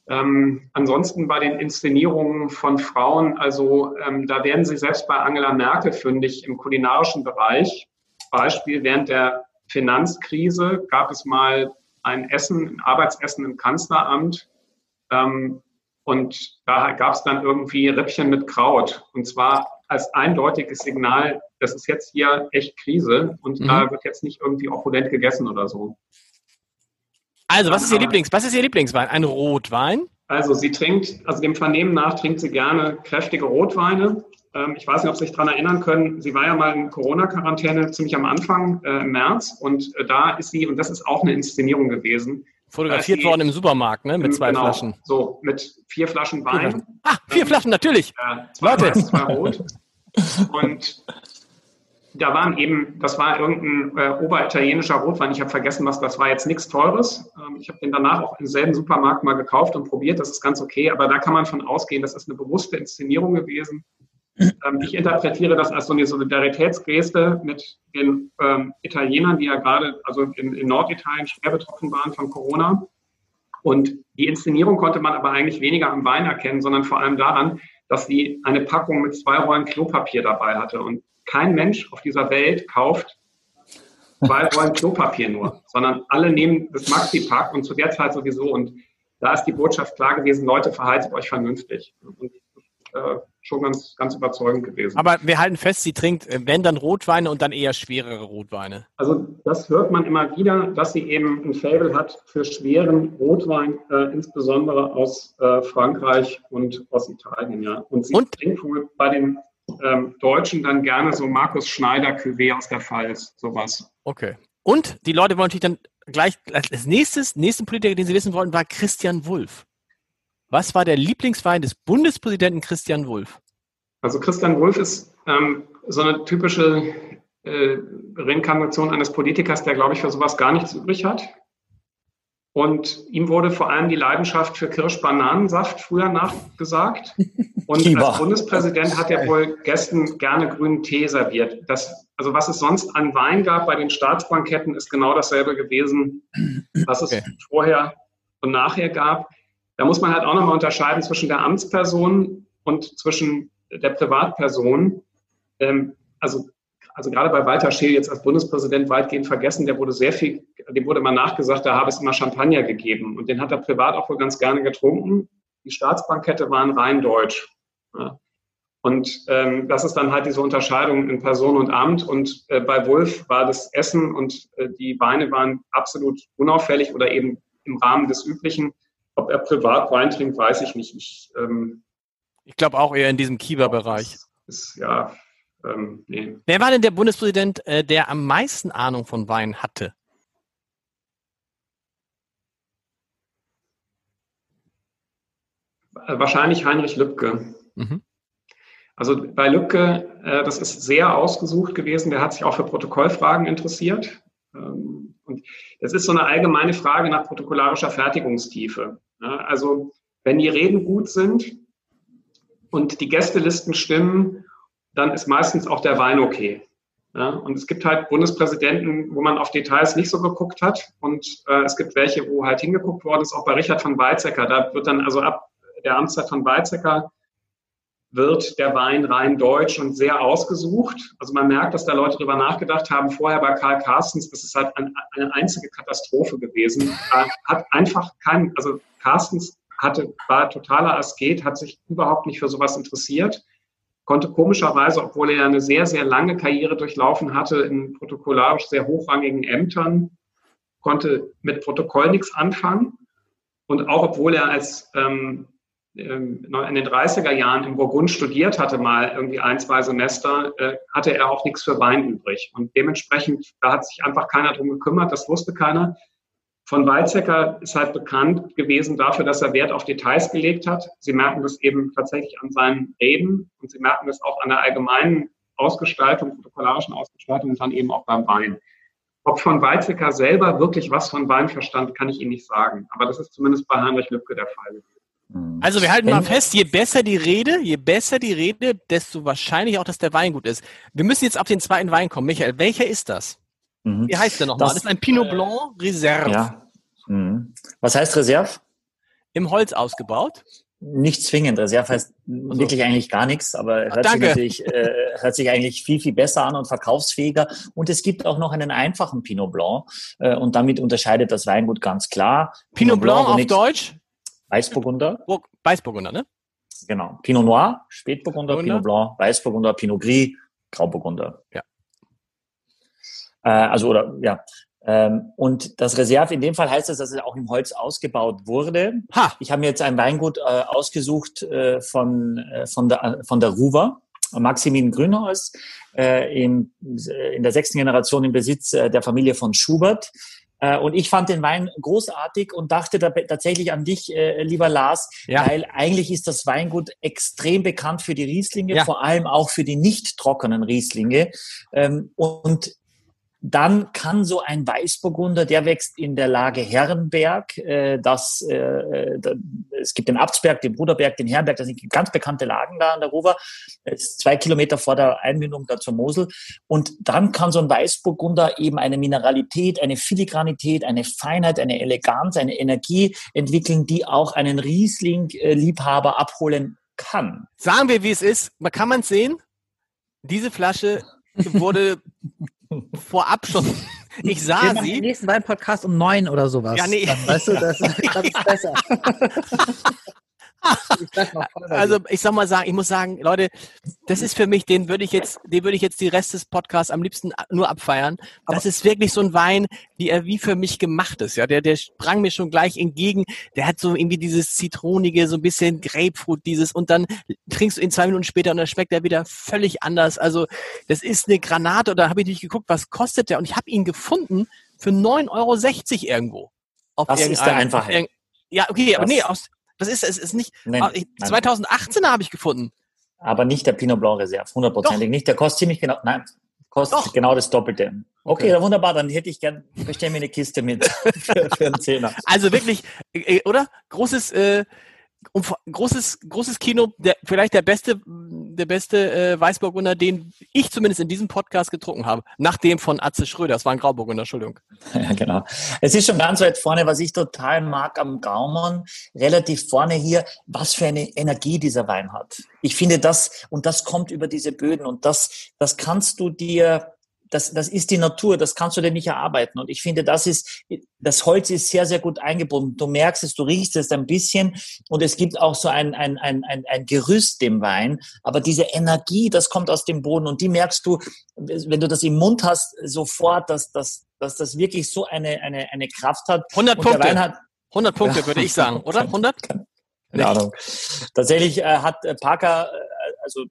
Ähm, ansonsten bei den Inszenierungen von Frauen, also ähm, da werden sie selbst bei Angela Merkel fündig im kulinarischen Bereich. Beispiel während der Finanzkrise gab es mal ein Essen, ein Arbeitsessen im Kanzleramt. Ähm, und da gab es dann irgendwie Rippchen mit Kraut. Und zwar als eindeutiges Signal, das ist jetzt hier echt Krise und mhm. da wird jetzt nicht irgendwie opulent gegessen oder so. Also, was ist Ihr Lieblings, was ist Ihr Lieblingswein? Ein Rotwein? Also, sie trinkt, also dem Vernehmen nach trinkt sie gerne kräftige Rotweine. Ähm, ich weiß nicht, ob Sie sich daran erinnern können. Sie war ja mal in Corona-Quarantäne ziemlich am Anfang äh, im März und äh, da ist sie, und das ist auch eine Inszenierung gewesen, Fotografiert worden im Supermarkt, ne? Mit zwei genau, Flaschen. So, mit vier Flaschen Wein. Ah, vier ähm, Flaschen, natürlich. Äh, zwei Leute. Weiß, zwei rot. Und da waren eben, das war irgendein äh, oberitalienischer Rotwein. Ich habe vergessen, was das war. Jetzt nichts Teures. Ähm, ich habe den danach auch im selben Supermarkt mal gekauft und probiert. Das ist ganz okay. Aber da kann man von ausgehen, das ist eine bewusste Inszenierung gewesen. Ähm, ich interpretiere das als so eine Solidaritätsgeste mit den ähm, Italienern, die ja gerade, also in, in Norditalien schwer betroffen waren von Corona. Und die Inszenierung konnte man aber eigentlich weniger am Wein erkennen, sondern vor allem daran, dass sie eine Packung mit zwei Rollen Klopapier dabei hatte. Und kein Mensch auf dieser Welt kauft zwei Rollen Klopapier nur, sondern alle nehmen das Maxi-Pack und zu der Zeit sowieso. Und da ist die Botschaft klar gewesen, Leute, verhaltet euch vernünftig. Und äh, schon ganz, ganz überzeugend gewesen. Aber wir halten fest, sie trinkt, äh, wenn dann Rotweine und dann eher schwerere Rotweine. Also das hört man immer wieder, dass sie eben ein Fable hat für schweren Rotwein, äh, insbesondere aus äh, Frankreich und aus Italien. Ja. Und sie und? trinkt wohl bei den ähm, Deutschen dann gerne so Markus Schneider Cuvée aus der Pfalz, sowas. Okay. Und die Leute wollen natürlich dann gleich als nächstes, nächsten Politiker, den sie wissen wollten, war Christian Wulff. Was war der Lieblingswein des Bundespräsidenten Christian Wulff? Also Christian Wulff ist ähm, so eine typische äh, Reinkarnation eines Politikers, der, glaube ich, für sowas gar nichts übrig hat. Und ihm wurde vor allem die Leidenschaft für Kirsch-Bananensaft früher nachgesagt. Und als Bundespräsident hat er wohl Gästen gerne grünen Tee serviert. Das, also was es sonst an Wein gab bei den Staatsbanketten, ist genau dasselbe gewesen, was es okay. vorher und nachher gab. Da muss man halt auch nochmal unterscheiden zwischen der Amtsperson und zwischen der Privatperson. Ähm, also, also gerade bei Walter Scheel jetzt als Bundespräsident weitgehend vergessen, der wurde sehr viel, dem wurde mal nachgesagt, da habe es immer Champagner gegeben. Und den hat er privat auch wohl ganz gerne getrunken. Die Staatsbankette waren rein deutsch. Ja. Und ähm, das ist dann halt diese Unterscheidung in Person und Amt. Und äh, bei Wolf war das Essen und äh, die Weine waren absolut unauffällig oder eben im Rahmen des Üblichen. Ob er privat Wein trinkt, weiß ich nicht. Ich, ähm, ich glaube auch eher in diesem Kieber-Bereich. Ja, ähm, nee. Wer war denn der Bundespräsident, äh, der am meisten Ahnung von Wein hatte? Äh, wahrscheinlich Heinrich Lübcke. Mhm. Also bei Lübcke, äh, das ist sehr ausgesucht gewesen. Der hat sich auch für Protokollfragen interessiert. Ähm, und das ist so eine allgemeine Frage nach protokollarischer Fertigungstiefe. Ja, also wenn die Reden gut sind und die Gästelisten stimmen, dann ist meistens auch der Wein okay. Ja, und es gibt halt Bundespräsidenten, wo man auf Details nicht so geguckt hat. Und äh, es gibt welche, wo halt hingeguckt worden ist, auch bei Richard von Weizsäcker. Da wird dann also ab der Amtszeit von Weizsäcker wird der Wein rein deutsch und sehr ausgesucht. Also man merkt, dass da Leute drüber nachgedacht haben. Vorher bei Karl Carstens, ist halt eine, eine einzige Katastrophe gewesen. Er hat einfach kein, also Carstens hatte, war totaler Asket, hat sich überhaupt nicht für sowas interessiert, konnte komischerweise, obwohl er eine sehr, sehr lange Karriere durchlaufen hatte in protokollarisch sehr hochrangigen Ämtern, konnte mit Protokoll nichts anfangen. Und auch obwohl er als ähm, ähm, in den 30er Jahren in Burgund studiert hatte, mal irgendwie ein, zwei Semester, äh, hatte er auch nichts für Wein übrig. Und dementsprechend, da hat sich einfach keiner drum gekümmert, das wusste keiner. Von Weizsäcker ist halt bekannt gewesen dafür, dass er Wert auf Details gelegt hat. Sie merken das eben tatsächlich an seinen Reden und Sie merken das auch an der allgemeinen Ausgestaltung, protokollarischen Ausgestaltung und dann eben auch beim Wein. Ob von Weizsäcker selber wirklich was von Wein verstand, kann ich Ihnen nicht sagen. Aber das ist zumindest bei Heinrich Lübcke der Fall. Mhm. Also wir halten mal fest, je besser die Rede, je besser die Rede, desto wahrscheinlich auch, dass der Wein gut ist. Wir müssen jetzt auf den zweiten Wein kommen. Michael, welcher ist das? Mhm. Wie heißt der nochmal? Das, das ist ein Pinot Blanc Reserve. Ja. Mhm. Was heißt Reserve? Im Holz ausgebaut? Nicht zwingend. Reserve heißt also. wirklich eigentlich gar nichts, aber hört, sich natürlich, äh, hört sich eigentlich viel, viel besser an und verkaufsfähiger. Und es gibt auch noch einen einfachen Pinot Blanc äh, und damit unterscheidet das Weingut ganz klar. Pinot, Pinot Blanc, Blanc auf Deutsch? Weißburgunder. Weißburgunder, ne? Genau. Pinot Noir, Spätburgunder, Pinot Blanc, Weißburgunder, Pinot Gris, Grauburgunder. Ja. Äh, also, oder, ja. Ähm, und das Reserve, in dem Fall heißt es, dass es auch im Holz ausgebaut wurde. Ha. Ich habe mir jetzt ein Weingut äh, ausgesucht äh, von, äh, von, der, von der Ruwer. Maximin Grünhaus, äh, in, in der sechsten Generation im Besitz äh, der Familie von Schubert. Äh, und ich fand den Wein großartig und dachte da tatsächlich an dich, äh, lieber Lars, ja. weil eigentlich ist das Weingut extrem bekannt für die Rieslinge, ja. vor allem auch für die nicht trockenen Rieslinge. Ähm, und dann kann so ein Weißburgunder, der wächst in der Lage Herrenberg. Äh, das, äh, da, es gibt den Abtsberg, den Bruderberg, den Herrenberg. Das sind ganz bekannte Lagen da an der Ruhr. ist zwei Kilometer vor der Einmündung da zur Mosel. Und dann kann so ein Weißburgunder eben eine Mineralität, eine Filigranität, eine Feinheit, eine Eleganz, eine Energie entwickeln, die auch einen Riesling-Liebhaber abholen kann. Sagen wir, wie es ist. Kann man es sehen? Diese Flasche wurde vorab schon. Ich sah Wir sie. Den nächsten Wein-Podcast um neun oder sowas. Ja, nee. Dann, weißt du, das, das ist besser. also ich sag mal sagen, ich muss sagen, Leute, das ist für mich, den würde ich jetzt, den würde ich jetzt die Rest des Podcasts am liebsten nur abfeiern. Das Aber ist wirklich so ein Wein, wie er wie für mich gemacht ist. Ja, der, der sprang mir schon gleich entgegen. Der hat so irgendwie dieses zitronige, so ein bisschen Grapefruit, dieses und dann trinkst du ihn zwei Minuten später und dann schmeckt er wieder völlig anders. Also das ist eine Granate. Und da habe ich nicht geguckt, was kostet der? Und ich habe ihn gefunden für 9,60 Euro irgendwo. Auf das ist der Einfachheit. Ja, okay, aber nee, aus, das ist, es ist nicht, nein, 2018 habe ich gefunden. Aber nicht der Pinot Blanc Reserve, hundertprozentig nicht. Der kostet ziemlich genau, nein, kostet Doch. genau das Doppelte. Okay, okay. wunderbar, dann hätte ich gern, bestell mir eine Kiste mit für, für einen Zehner. Also wirklich, äh, oder? Großes, äh, um, großes, großes Kino, der, vielleicht der beste, der beste äh, Weißburgunder, den ich zumindest in diesem Podcast getrunken habe. Nach dem von Atze Schröder. Das war ein Grauburgunder, Entschuldigung. Ja, genau. Es ist schon ganz weit vorne, was ich total mag am Gaumann. Relativ vorne hier, was für eine Energie dieser Wein hat. Ich finde das, und das kommt über diese Böden und das, das kannst du dir das, das ist die Natur, das kannst du dir nicht erarbeiten. Und ich finde, das ist, das Holz ist sehr, sehr gut eingebunden. Du merkst es, du riechst es ein bisschen und es gibt auch so ein, ein, ein, ein, ein Gerüst dem Wein. Aber diese Energie, das kommt aus dem Boden und die merkst du, wenn du das im Mund hast, sofort, dass, dass, dass das wirklich so eine, eine, eine Kraft hat. 100 Punkte. Hat, 100 Punkte, ja. würde ich sagen, oder? 100? Keine Ahnung. Tatsächlich äh, hat äh, Parker, äh, also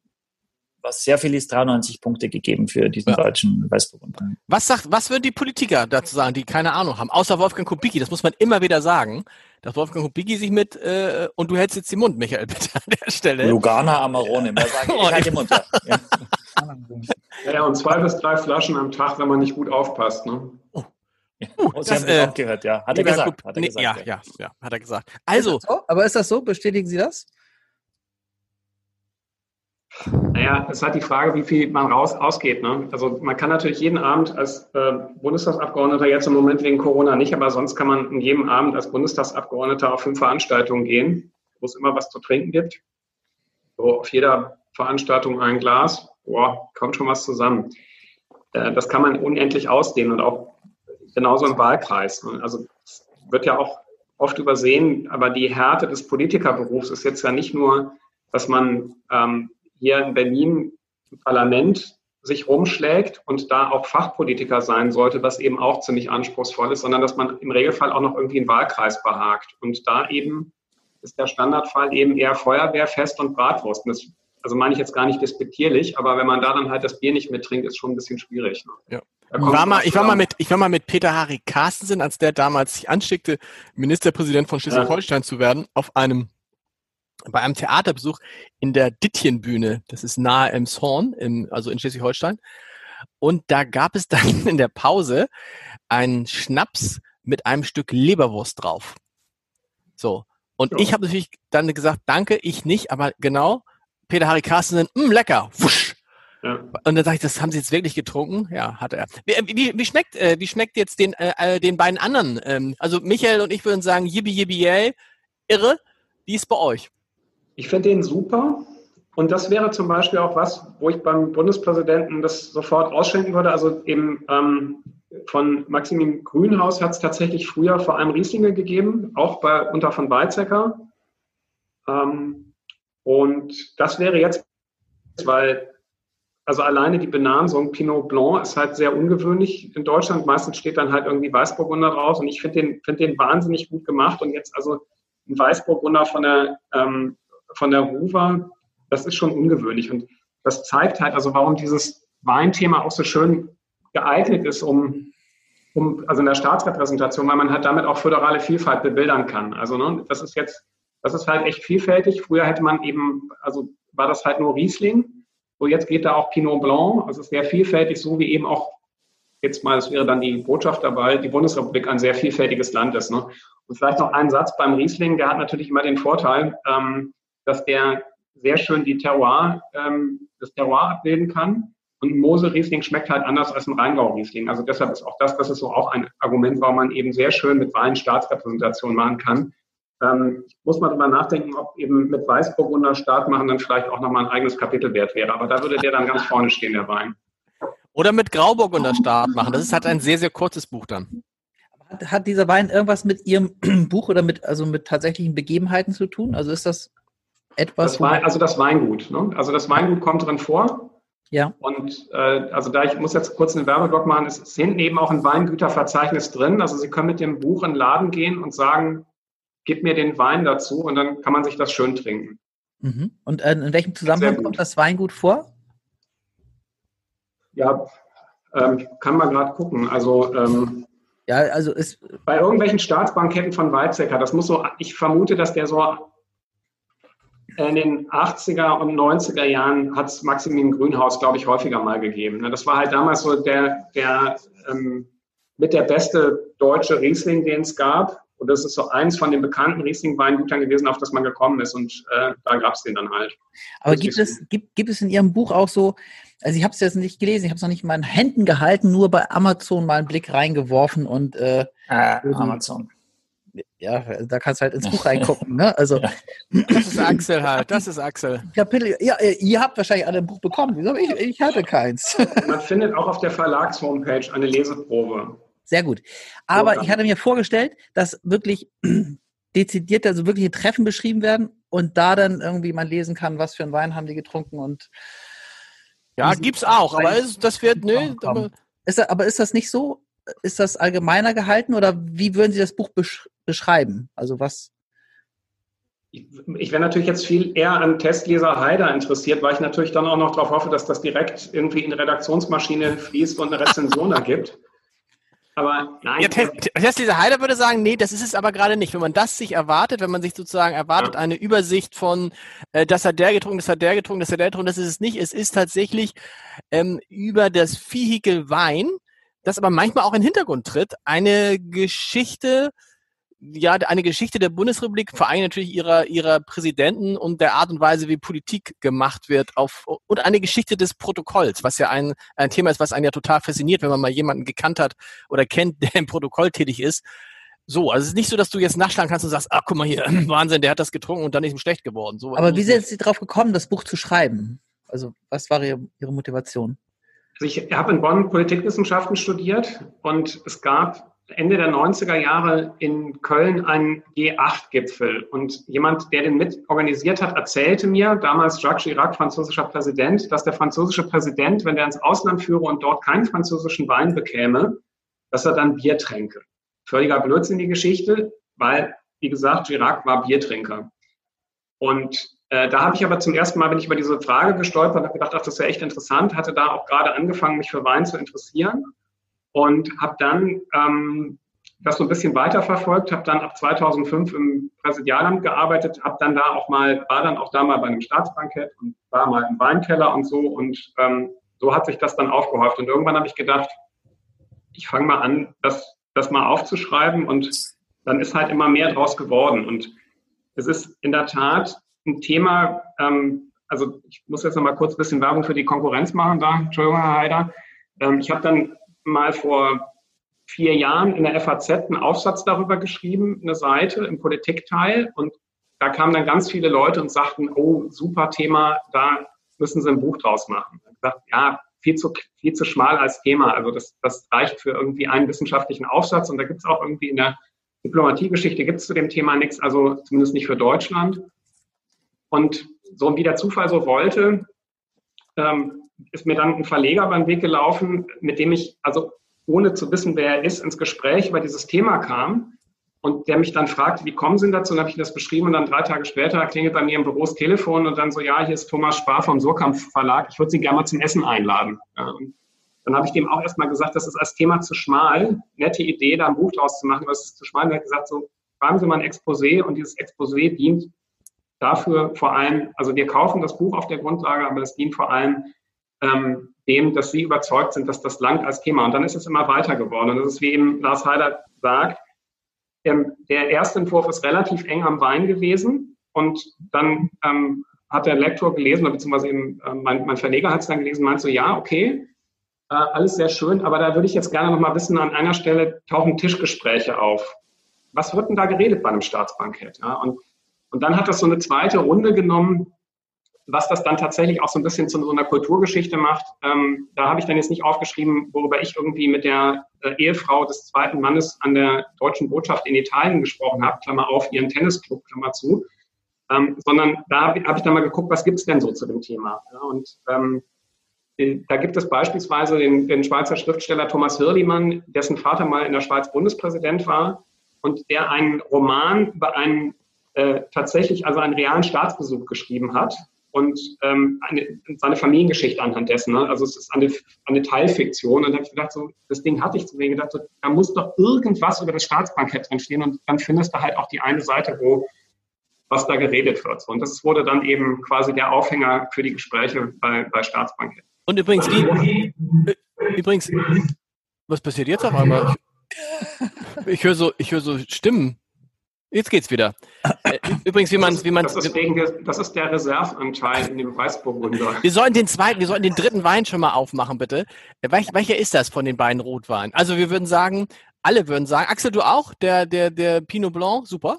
was sehr viel ist, 93 Punkte gegeben für diesen ja. deutschen Weißburgunder. Was sagt, was würden die Politiker dazu sagen, die keine Ahnung haben? Außer Wolfgang Kubicki, das muss man immer wieder sagen. dass Wolfgang Kubicki sich mit äh, und du hältst jetzt den Mund, Michael, bitte an der Stelle. Lugana Amarone, mehr sage ich, ich halte den Mund. Ja. Ja, und zwei bis drei Flaschen am Tag, wenn man nicht gut aufpasst. Ne? Uh, Sie haben das auch gehört, ja. Hat er gesagt. Hat er nee, gesagt ja, ja. ja, ja, hat er gesagt. Also, Ist das so? Aber ist das so? Bestätigen Sie das? Naja, es ist halt die Frage, wie viel man raus ausgeht. Ne? Also man kann natürlich jeden Abend als äh, Bundestagsabgeordneter jetzt im Moment wegen Corona nicht, aber sonst kann man in jedem Abend als Bundestagsabgeordneter auf fünf Veranstaltungen gehen, wo es immer was zu trinken gibt. So auf jeder Veranstaltung ein Glas. Boah, kommt schon was zusammen. Äh, das kann man unendlich ausdehnen und auch genauso im Wahlkreis. Ne? Also es wird ja auch oft übersehen, aber die Härte des Politikerberufs ist jetzt ja nicht nur, dass man ähm, hier in Berlin im Parlament sich rumschlägt und da auch Fachpolitiker sein sollte, was eben auch ziemlich anspruchsvoll ist, sondern dass man im Regelfall auch noch irgendwie einen Wahlkreis behagt. Und da eben ist der Standardfall eben eher Feuerwehr, Fest und Bratwurst. Und das, also meine ich jetzt gar nicht despektierlich, aber wenn man da dann halt das Bier nicht mittrinkt, ist schon ein bisschen schwierig. Ne? Ja. War, mal, ich, war mal mit, ich war mal mit Peter Harry Carstensen, als der damals sich anschickte, Ministerpräsident von Schleswig-Holstein zu werden, auf einem, bei einem Theaterbesuch in der Dittchenbühne. Das ist nahe Emshorn, im, also in Schleswig-Holstein. Und da gab es dann in der Pause einen Schnaps mit einem Stück Leberwurst drauf. So. Und Ja. ich habe natürlich dann gesagt, danke, ich nicht, aber genau, Peter Harry Carstensen, mh, lecker, wusch. Ja. Und dann sage ich, das haben Sie jetzt wirklich getrunken? Ja, hat er. Wie, wie, wie schmeckt, äh, wie schmeckt jetzt den, äh, äh, den beiden anderen? Ähm, also Michael und ich würden sagen, yibi yibi yay, irre. Wie ist bei euch? Ich finde den super. Und das wäre zum Beispiel auch was, wo ich beim Bundespräsidenten das sofort ausschenken würde. Also eben ähm, von Maximilian Grünhaus hat es tatsächlich früher vor allem Rieslinge gegeben, auch bei unter von Weizsäcker. Ähm, und das wäre jetzt, weil also alleine die Benamsung Pinot Blanc ist halt sehr ungewöhnlich in Deutschland. Meistens steht dann halt irgendwie Weißburgunder drauf und ich finde den, finde den wahnsinnig gut gemacht. Und jetzt also ein Weißburgunder von der, ähm, von der Ruwer, das ist schon ungewöhnlich. Und das zeigt halt also, warum dieses Weinthema auch so schön geeignet ist, um, um also in der Staatsrepräsentation, weil man halt damit auch föderale Vielfalt bebildern kann. Also ne, das ist jetzt, das ist halt echt vielfältig. Früher hätte man eben, also war das halt nur Riesling. So jetzt geht da auch Pinot Blanc. Also es ist sehr vielfältig, so wie eben auch jetzt mal, das wäre dann die Botschaft dabei, die Bundesrepublik ein sehr vielfältiges Land ist. Ne? Und vielleicht noch ein Satz beim Riesling, der hat natürlich immer den Vorteil, ähm, dass der sehr schön die Terroir, ähm, das Terroir abbilden kann. Und ein Mosel-Riesling schmeckt halt anders als ein Rheingau-Riesling. Also deshalb ist auch das, das ist so auch ein Argument, warum man eben sehr schön mit Wein Staatsrepräsentation machen kann. Ähm, muss man darüber nachdenken, ob eben mit Weißburgunder Start machen dann vielleicht auch nochmal ein eigenes Kapitel wert wäre. Aber da würde der dann ganz vorne stehen, der Wein. Oder mit Grauburgunder Start machen. Das ist halt ein sehr, sehr kurzes Buch dann. Hat, hat dieser Wein irgendwas mit Ihrem Buch oder mit, also mit tatsächlichen Begebenheiten zu tun? Also ist das etwas, Das Wein, also das Weingut. Ne? Also das Weingut kommt drin vor. ja, Und äh, also da ich muss jetzt kurz einen Werbeblock machen, es ist hinten eben auch ein Weingüterverzeichnis drin. Also Sie können mit dem Buch in den Laden gehen und sagen, gib mir den Wein dazu und dann kann man sich das schön trinken. mhm. und äh, in welchem Zusammenhang kommt das Weingut vor? Ja, ähm, kann man gerade gucken. Also ähm, Ja, also ist, bei irgendwelchen Staatsbanketten von Weizsäcker, das muss so, ich vermute, dass der so in den 80er und 90er Jahren hat es Maximilian Grünhaus, glaube ich, häufiger mal gegeben. Ne? Das war halt damals so der, der ähm, mit der beste deutsche Riesling, den es gab. Und das ist so eins von den bekannten Riesling-Weingütern gewesen, auf das man gekommen ist. Und äh, da gab es den dann halt. aber Das gibt es, gibt, gibt es in Ihrem Buch auch so, also ich habe es jetzt nicht gelesen, ich habe es noch nicht in meinen Händen gehalten, nur bei Amazon mal einen Blick reingeworfen und äh, Äh, Amazon. Ja, da kannst du halt ins Buch reingucken, ne? Also. Das ist Axel halt. Das ist Axel. Kapitel, ja, ihr- ihr habt wahrscheinlich alle ein Buch bekommen. Ich, ich hatte keins. Man findet auch auf der Verlagshomepage eine Leseprobe. Sehr gut. Aber Ja. ich hatte mir vorgestellt, dass wirklich dezidiert, also wirkliche Treffen beschrieben werden und da dann irgendwie man lesen kann, was für einen Wein haben die getrunken und Ja, gibt's auch. Aber es, das wird, nö, Komm, aber, ist das, aber ist das nicht so? Ist das allgemeiner gehalten oder wie würden Sie das Buch besch beschreiben? Also was? Ich, wäre natürlich jetzt viel eher an Testleser Haider interessiert, weil ich natürlich dann auch noch darauf hoffe, dass das direkt irgendwie in die Redaktionsmaschine fließt und eine Rezension ergibt. Aber nein. Ja, Tesla Heider würde sagen, nee, das ist es aber gerade nicht. Wenn man das sich erwartet, wenn man sich sozusagen erwartet, ja. eine Übersicht von, äh, das hat der getrunken, das hat der getrunken, das hat der getrunken, das ist es nicht. Es ist tatsächlich ähm, über das Vehikel Wein, das aber manchmal auch in den Hintergrund tritt, eine Geschichte, ja, eine Geschichte der Bundesrepublik, vor allem natürlich ihrer, ihrer Präsidenten und der Art und Weise, wie Politik gemacht wird auf, und eine Geschichte des Protokolls, was ja ein, ein Thema ist, was einen ja total fasziniert, wenn man mal jemanden gekannt hat oder kennt, der im Protokoll tätig ist. So, also es ist nicht so, dass du jetzt nachschlagen kannst und sagst, ach guck mal hier, Wahnsinn, der hat das getrunken und dann ist ihm schlecht geworden. So, Aber wie sind Sie darauf gekommen, das Buch zu schreiben? Also was war Ihre, Ihre Motivation? Also ich habe in Bonn Politikwissenschaften studiert und es gab Ende der 90er Jahre in Köln einen G8-Gipfel. Und jemand, der den mit organisiert hat, erzählte mir, damals Jacques Chirac, französischer Präsident, dass der französische Präsident, wenn er ins Ausland führe und dort keinen französischen Wein bekäme, dass er dann Bier tränke. Völliger Blödsinn die Geschichte, weil, wie gesagt, Chirac war Biertrinker. Und äh, da habe ich aber zum ersten Mal, bin ich über diese Frage gestolpert habe gedacht, ach, das ist ja echt interessant, hatte da auch gerade angefangen, mich für Wein zu interessieren und habe dann ähm, das so ein bisschen weiterverfolgt, habe dann ab 2005 im Präsidialamt gearbeitet, habe dann da auch mal, war dann auch da mal bei einem Staatsbankett und war mal im Weinkeller und so und ähm, so hat sich das dann aufgehäuft und irgendwann habe ich gedacht, ich fange mal an, das, das mal aufzuschreiben und dann ist halt immer mehr draus geworden und es ist in der Tat ein Thema, ähm, also ich muss jetzt noch mal kurz ein bisschen Werbung für die Konkurrenz machen da, Entschuldigung, Herr Heider. Ähm, ich habe dann mal vor vier Jahren in der FAZ einen Aufsatz darüber geschrieben, eine Seite im Politikteil. Und da kamen dann ganz viele Leute und sagten, oh, super Thema, da müssen Sie ein Buch draus machen. Ich gesagt, ja, viel zu, viel zu schmal als Thema. Also das, das reicht für irgendwie einen wissenschaftlichen Aufsatz. Und da gibt es auch irgendwie in der Diplomatiegeschichte gibt es zu dem Thema nichts, also zumindest nicht für Deutschland. Und so wie der Zufall so wollte, ähm, ist mir dann ein Verleger beim Weg gelaufen, mit dem ich, also ohne zu wissen, wer er ist, ins Gespräch über dieses Thema kam und der mich dann fragte, wie kommen Sie dazu? Und habe ich das beschrieben und dann drei Tage später klingelt bei mir im Büro das Telefon und dann so, ja, hier ist Thomas Spar vom Surkamp Verlag, ich würde Sie gerne mal zum Essen einladen. Dann habe ich dem auch erstmal gesagt, das ist als Thema zu schmal, nette Idee, da ein Buch draus zu machen, aber es ist zu schmal. Und er hat gesagt, so, schreiben Sie mal ein Exposé und dieses Exposé dient dafür vor allem, also wir kaufen das Buch auf der Grundlage, aber es dient vor allem ähm, dem, dass sie überzeugt sind, dass das langt als Thema. Und dann ist es immer weiter geworden. Und das ist, wie eben Lars Heider sagt, ähm, der erste Entwurf ist relativ eng am Wein gewesen. Und dann ähm, hat der Lektor gelesen, beziehungsweise eben, äh, mein, mein, Verleger hat es dann gelesen, meint so, ja, okay, äh, alles sehr schön, aber da würde ich jetzt gerne nochmal wissen, an einer Stelle tauchen Tischgespräche auf. Was wird denn da geredet bei einem Staatsbankett? Ja? Und, und dann hat das so eine zweite Runde genommen, was das dann tatsächlich auch so ein bisschen zu so einer Kulturgeschichte macht, ähm, da habe ich dann jetzt nicht aufgeschrieben, worüber ich irgendwie mit der äh, Ehefrau des zweiten Mannes an der deutschen Botschaft in Italien gesprochen habe, Klammer auf, ihren Tennisclub, Klammer zu, ähm, sondern da habe hab ich dann mal geguckt, was gibt es denn so zu dem Thema. Ja, und ähm, den, da gibt es beispielsweise den, den Schweizer Schriftsteller Thomas Hirlimann, dessen Vater mal in der Schweiz Bundespräsident war und der einen Roman über einen äh, tatsächlich also einen realen Staatsbesuch geschrieben hat und ähm, eine, seine Familiengeschichte anhand dessen. Ne? Also es ist eine, eine Teilfiktion. Und dann habe ich gedacht, so, das Ding hatte ich zu mir gedacht, so, da muss doch irgendwas über das Staatsbankett drin stehen und dann findest du halt auch die eine Seite, wo was da geredet wird. Und das wurde dann eben quasi der Aufhänger für die Gespräche bei, bei Staatsbankett. Und übrigens, die, übrigens, was passiert jetzt auf einmal? Ich höre so, ich höre so Stimmen. Jetzt geht's wieder. Äh, übrigens, wie man, wie man. Das ist, wegen, das ist der Reserveanteil in dem Weißburgunder. Wir sollten den zweiten, wir sollten den dritten Wein schon mal aufmachen, bitte. Äh, Welch, welcher ist das von den beiden Rotweinen? Also wir würden sagen, alle würden sagen, Axel, du auch? Der, der, der Pinot Blanc, super.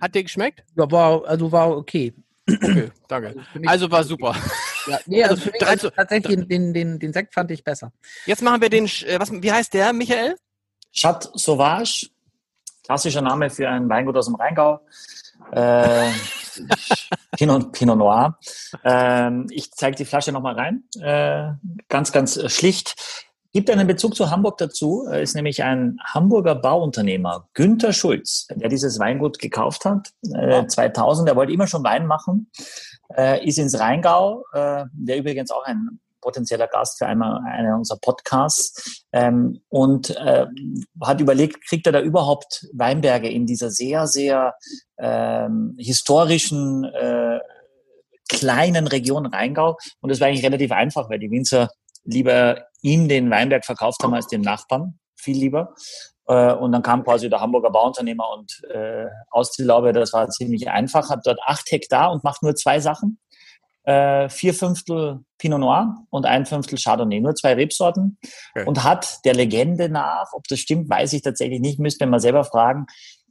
Hat dir geschmeckt? Ja, war, also war okay. Okay, danke. Also, also war super. Ja, nee, also, also für mich also tatsächlich den, den, den Sekt fand ich besser. Jetzt machen wir den, äh, was, wie heißt der, Michael? Chat Sauvage klassischer Name für ein Weingut aus dem Rheingau. Äh, Pinot, Pinot Noir. Ähm, ich zeige die Flasche nochmal rein. Äh, ganz, ganz schlicht. Gibt einen Bezug zu Hamburg dazu, ist nämlich ein Hamburger Bauunternehmer, Günther Schulz, der dieses Weingut gekauft hat, äh, 2000. Er wollte immer schon Wein machen, äh, ist ins Rheingau, äh, der übrigens auch ein potenzieller Gast für einmal einen unserer Podcasts ähm, und äh, hat überlegt, kriegt er da überhaupt Weinberge in dieser sehr, sehr ähm, historischen äh, kleinen Region Rheingau. Und das war eigentlich relativ einfach, weil die Winzer lieber ihm den Weinberg verkauft haben als dem Nachbarn. Viel lieber. Äh, und dann kam quasi der Hamburger Bauunternehmer und äh, Ausziellaube, das war ziemlich einfach, hat dort acht Hektar und macht nur zwei Sachen. Äh, vier Fünftel Pinot Noir und ein Fünftel Chardonnay, nur zwei Rebsorten. Okay. Und hat der Legende nach, ob das stimmt, weiß ich tatsächlich nicht, müsste man selber fragen,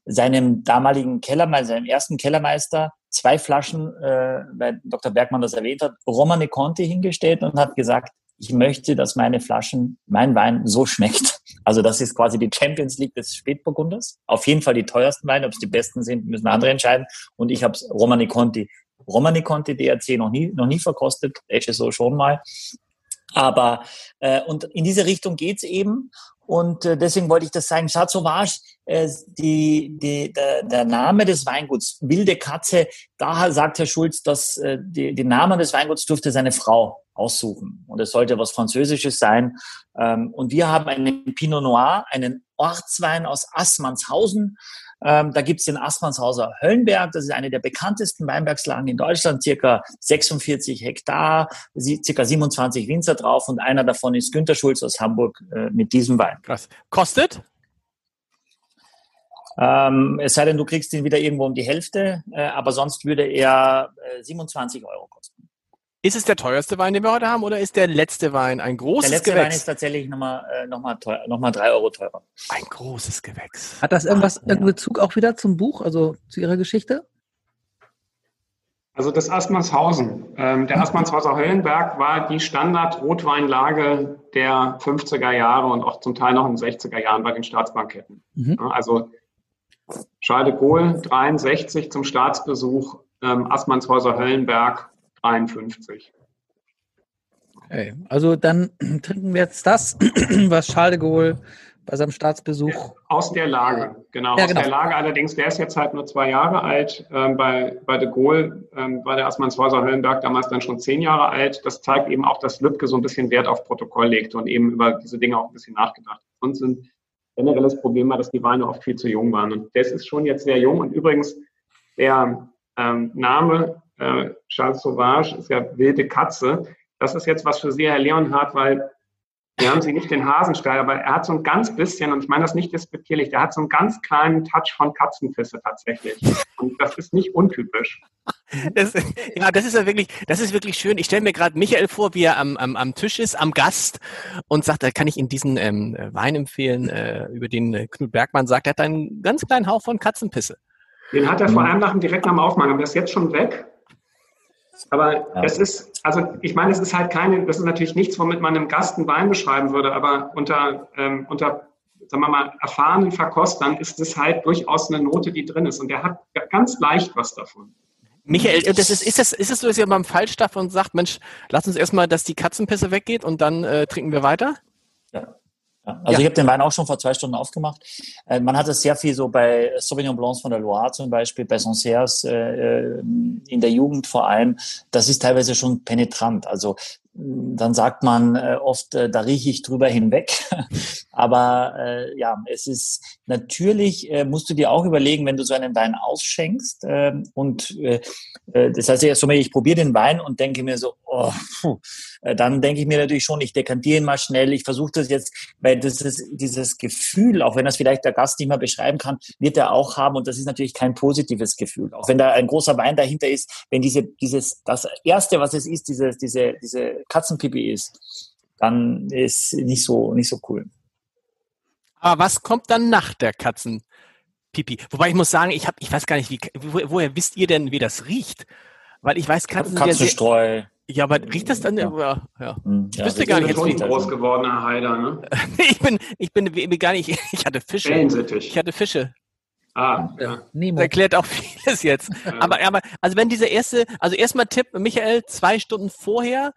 seinem damaligen Kellermeister, seinem ersten Kellermeister zwei Flaschen, äh, weil Dr. Bergmann das erwähnt hat, Romane Conti hingestellt und hat gesagt, ich möchte, dass meine Flaschen, mein Wein so schmeckt. Also das ist quasi die Champions League des Spätburgunders. Auf jeden Fall die teuersten Weine. Ob es die besten sind, müssen andere entscheiden. Und ich habe Romani Conti. Romani Conti DRC noch nie, noch nie verkostet. HSO schon mal. Aber äh, und in diese Richtung geht's eben. Und äh, deswegen wollte ich das sagen. Chat Sauvage, äh, die, die, der, der Name des Weinguts, Wilde Katze, da sagt Herr Schulz, dass äh, die, den Namen des Weinguts durfte seine Frau aussuchen. Und es sollte was Französisches sein. Ähm, und wir haben einen Pinot Noir, einen Ortswein aus Assmannshausen. Ähm, da gibt's den Assmannshauser Höllenberg. Das ist eine der bekanntesten Weinbergslagen in Deutschland. Circa 46 Hektar, circa 27 Winzer drauf. Und einer davon ist Günter Schulz aus Hamburg äh, mit diesem Wein. Krass. Kostet? Ähm, es sei denn, du kriegst ihn wieder irgendwo um die Hälfte. Äh, aber sonst würde er äh, 27 Euro kosten. Ist es der teuerste Wein, den wir heute haben, oder ist der letzte Wein ein großes Gewächs? Der letzte Wein ist tatsächlich nochmal äh, noch mal teuer, noch mal drei Euro teurer. Ein großes Gewächs. Hat das irgendwas, Ach, irgendeinen Bezug auch wieder zum Buch, also zu Ihrer Geschichte? Also das Assmannshausen. Ähm, der Assmannshauser Höllenberg war die Standard-Rotweinlage der 50er Jahre und auch zum Teil noch in den 60er Jahren bei den Staatsbanketten. Mhm. Also Charles de Gaulle 63 zum Staatsbesuch, ähm, Assmannshäuser Höllenberg 53. Okay, also dann trinken wir jetzt das, was Charles de Gaulle bei seinem Staatsbesuch. Aus der Lage, genau, ja, genau. Aus der Lage allerdings, der ist jetzt halt nur zwei Jahre alt. Ähm, bei, bei de Gaulle ähm, war der Assmannshäuser Höllenberg damals dann schon zehn Jahre alt. Das zeigt eben auch, dass Lübcke so ein bisschen Wert auf Protokoll legt und eben über diese Dinge auch ein bisschen nachgedacht. Sonst sind generelles Problem war, dass die Weine oft viel zu jung waren. Und das ist schon jetzt sehr jung. Und übrigens, der ähm, Name äh, Charles Sauvage ist ja wilde Katze. Das ist jetzt was für Sie, Herr Leonhardt, weil wir haben Sie nicht den Hasenstall, aber er hat so ein ganz bisschen, und ich meine das nicht despektierlich, der hat so einen ganz kleinen Touch von Katzenpisse tatsächlich. Und das ist nicht untypisch. Das, ja, das ist ja wirklich, das ist wirklich schön. Ich stelle mir gerade Michael vor, wie er am, am, am Tisch ist, am Gast und sagt, da kann ich Ihnen diesen ähm, Wein empfehlen, äh, über den äh, Knut Bergmann sagt, er hat einen ganz kleinen Hauch von Katzenpisse. Den hat er vor allem nach dem direkt nach dem Aufmachen, aber der ist jetzt schon weg. Aber ja. es ist, also ich meine, es ist halt keine, das ist natürlich nichts, womit man einem Gast einen Wein beschreiben würde, aber unter, ähm, unter sagen wir mal, erfahrenen Verkostern ist es halt durchaus eine Note, die drin ist. Und der hat ganz leicht was davon. Michael, das ist, ist, das, ist es so, dass ihr beim Falschstaff und sagt, Mensch, lass uns erstmal, dass die Katzenpisse weggeht und dann äh, trinken wir weiter? Ja. Also ja. ich habe den Wein auch schon vor zwei Stunden aufgemacht. Äh, man hat es sehr viel so bei Sauvignon Blancs von der Loire zum Beispiel, bei Sancerres äh, äh, in der Jugend vor allem. Das ist teilweise schon penetrant. Also dann sagt man äh, oft, äh, da rieche ich drüber hinweg. Aber äh, ja, es ist natürlich, äh, musst du dir auch überlegen, wenn du so einen Wein ausschenkst äh, und äh, das heißt, erst einmal, ich probiere den Wein und denke mir so, oh, puh, äh, dann denke ich mir natürlich schon, ich dekantiere ihn mal schnell, ich versuche das jetzt, weil das ist dieses Gefühl, auch wenn das vielleicht der Gast nicht mehr beschreiben kann, wird er auch haben und das ist natürlich kein positives Gefühl. Auch wenn da ein großer Wein dahinter ist, wenn diese, dieses, das erste, was es ist, diese, diese, diese Katzenpipi ist, dann ist nicht so, nicht so cool. Aber was kommt dann nach der Katzenpipi? Wobei ich muss sagen, ich habe, ich weiß gar nicht, wie, wo, woher wisst ihr denn, wie das riecht? Weil ich weiß, Katzen Katzenstreu. Ja, aber riecht das dann? Ja, ja. ja. Hm, ich ja, wüsste gar nicht. Jetzt ein groß gewordener Heider, ne? ich bin, ich bin, ich bin gar nicht. Ich hatte Fische. Ich hatte Fische. Ah, ja. Nemo. Das erklärt auch vieles jetzt. Ja. Aber, aber, also wenn dieser erste, also erstmal Tipp, Michael, zwei Stunden vorher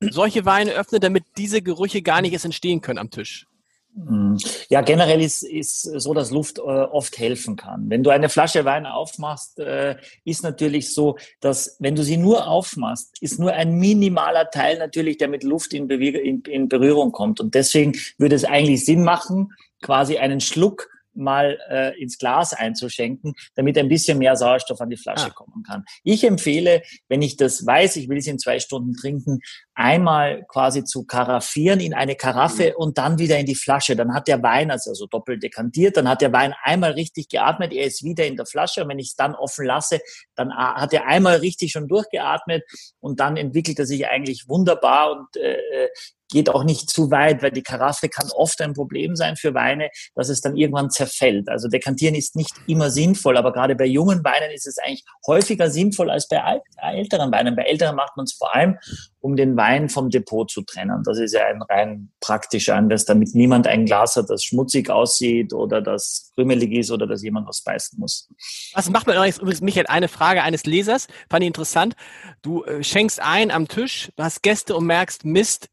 solche Weine öffnen, damit diese Gerüche gar nicht erst entstehen können am Tisch. Mhm. Ja, generell ist, ist so, dass Luft äh, oft helfen kann. Wenn du eine Flasche Wein aufmachst, äh, ist natürlich so, dass wenn du sie nur aufmachst, ist nur ein minimaler Teil natürlich, der mit Luft in, in, in Berührung kommt. Und deswegen würde es eigentlich Sinn machen, quasi einen Schluck mal äh, ins Glas einzuschenken, damit ein bisschen mehr Sauerstoff an die Flasche ah. kommen kann. Ich empfehle, wenn ich das weiß, ich will es in zwei Stunden trinken, einmal quasi zu karaffieren in eine Karaffe mhm. und dann wieder in die Flasche. Dann hat der Wein, also, also doppelt dekantiert, dann hat der Wein einmal richtig geatmet, er ist wieder in der Flasche und wenn ich es dann offen lasse, dann hat er einmal richtig schon durchgeatmet und dann entwickelt er sich eigentlich wunderbar und äh, äh geht auch nicht zu weit, weil die Karaffe kann oft ein Problem sein für Weine, dass es dann irgendwann zerfällt. Also dekantieren ist nicht immer sinnvoll, aber gerade bei jungen Weinen ist es eigentlich häufiger sinnvoll als bei älteren Weinen. Bei älteren macht man es vor allem, um den Wein vom Depot zu trennen. Das ist ja ein rein praktischer Anlass, damit niemand ein Glas hat, das schmutzig aussieht oder das krümelig ist oder dass jemand was beißen muss. Was macht man übrigens, Michael, eine Frage eines Lesers, fand ich interessant. Du äh, schenkst ein am Tisch, du hast Gäste und merkst, Mist,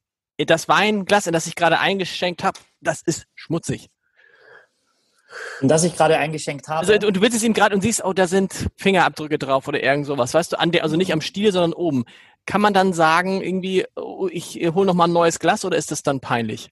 das Weinglas, in das ich gerade eingeschenkt habe, das ist schmutzig. Und das ich gerade eingeschenkt habe. Also, und du willst es ihm gerade und siehst, oh, da sind Fingerabdrücke drauf oder irgend sowas, weißt du, an der, also nicht am Stiel, sondern oben. Kann man dann sagen, irgendwie, oh, ich hole noch mal ein neues Glas oder ist das dann peinlich?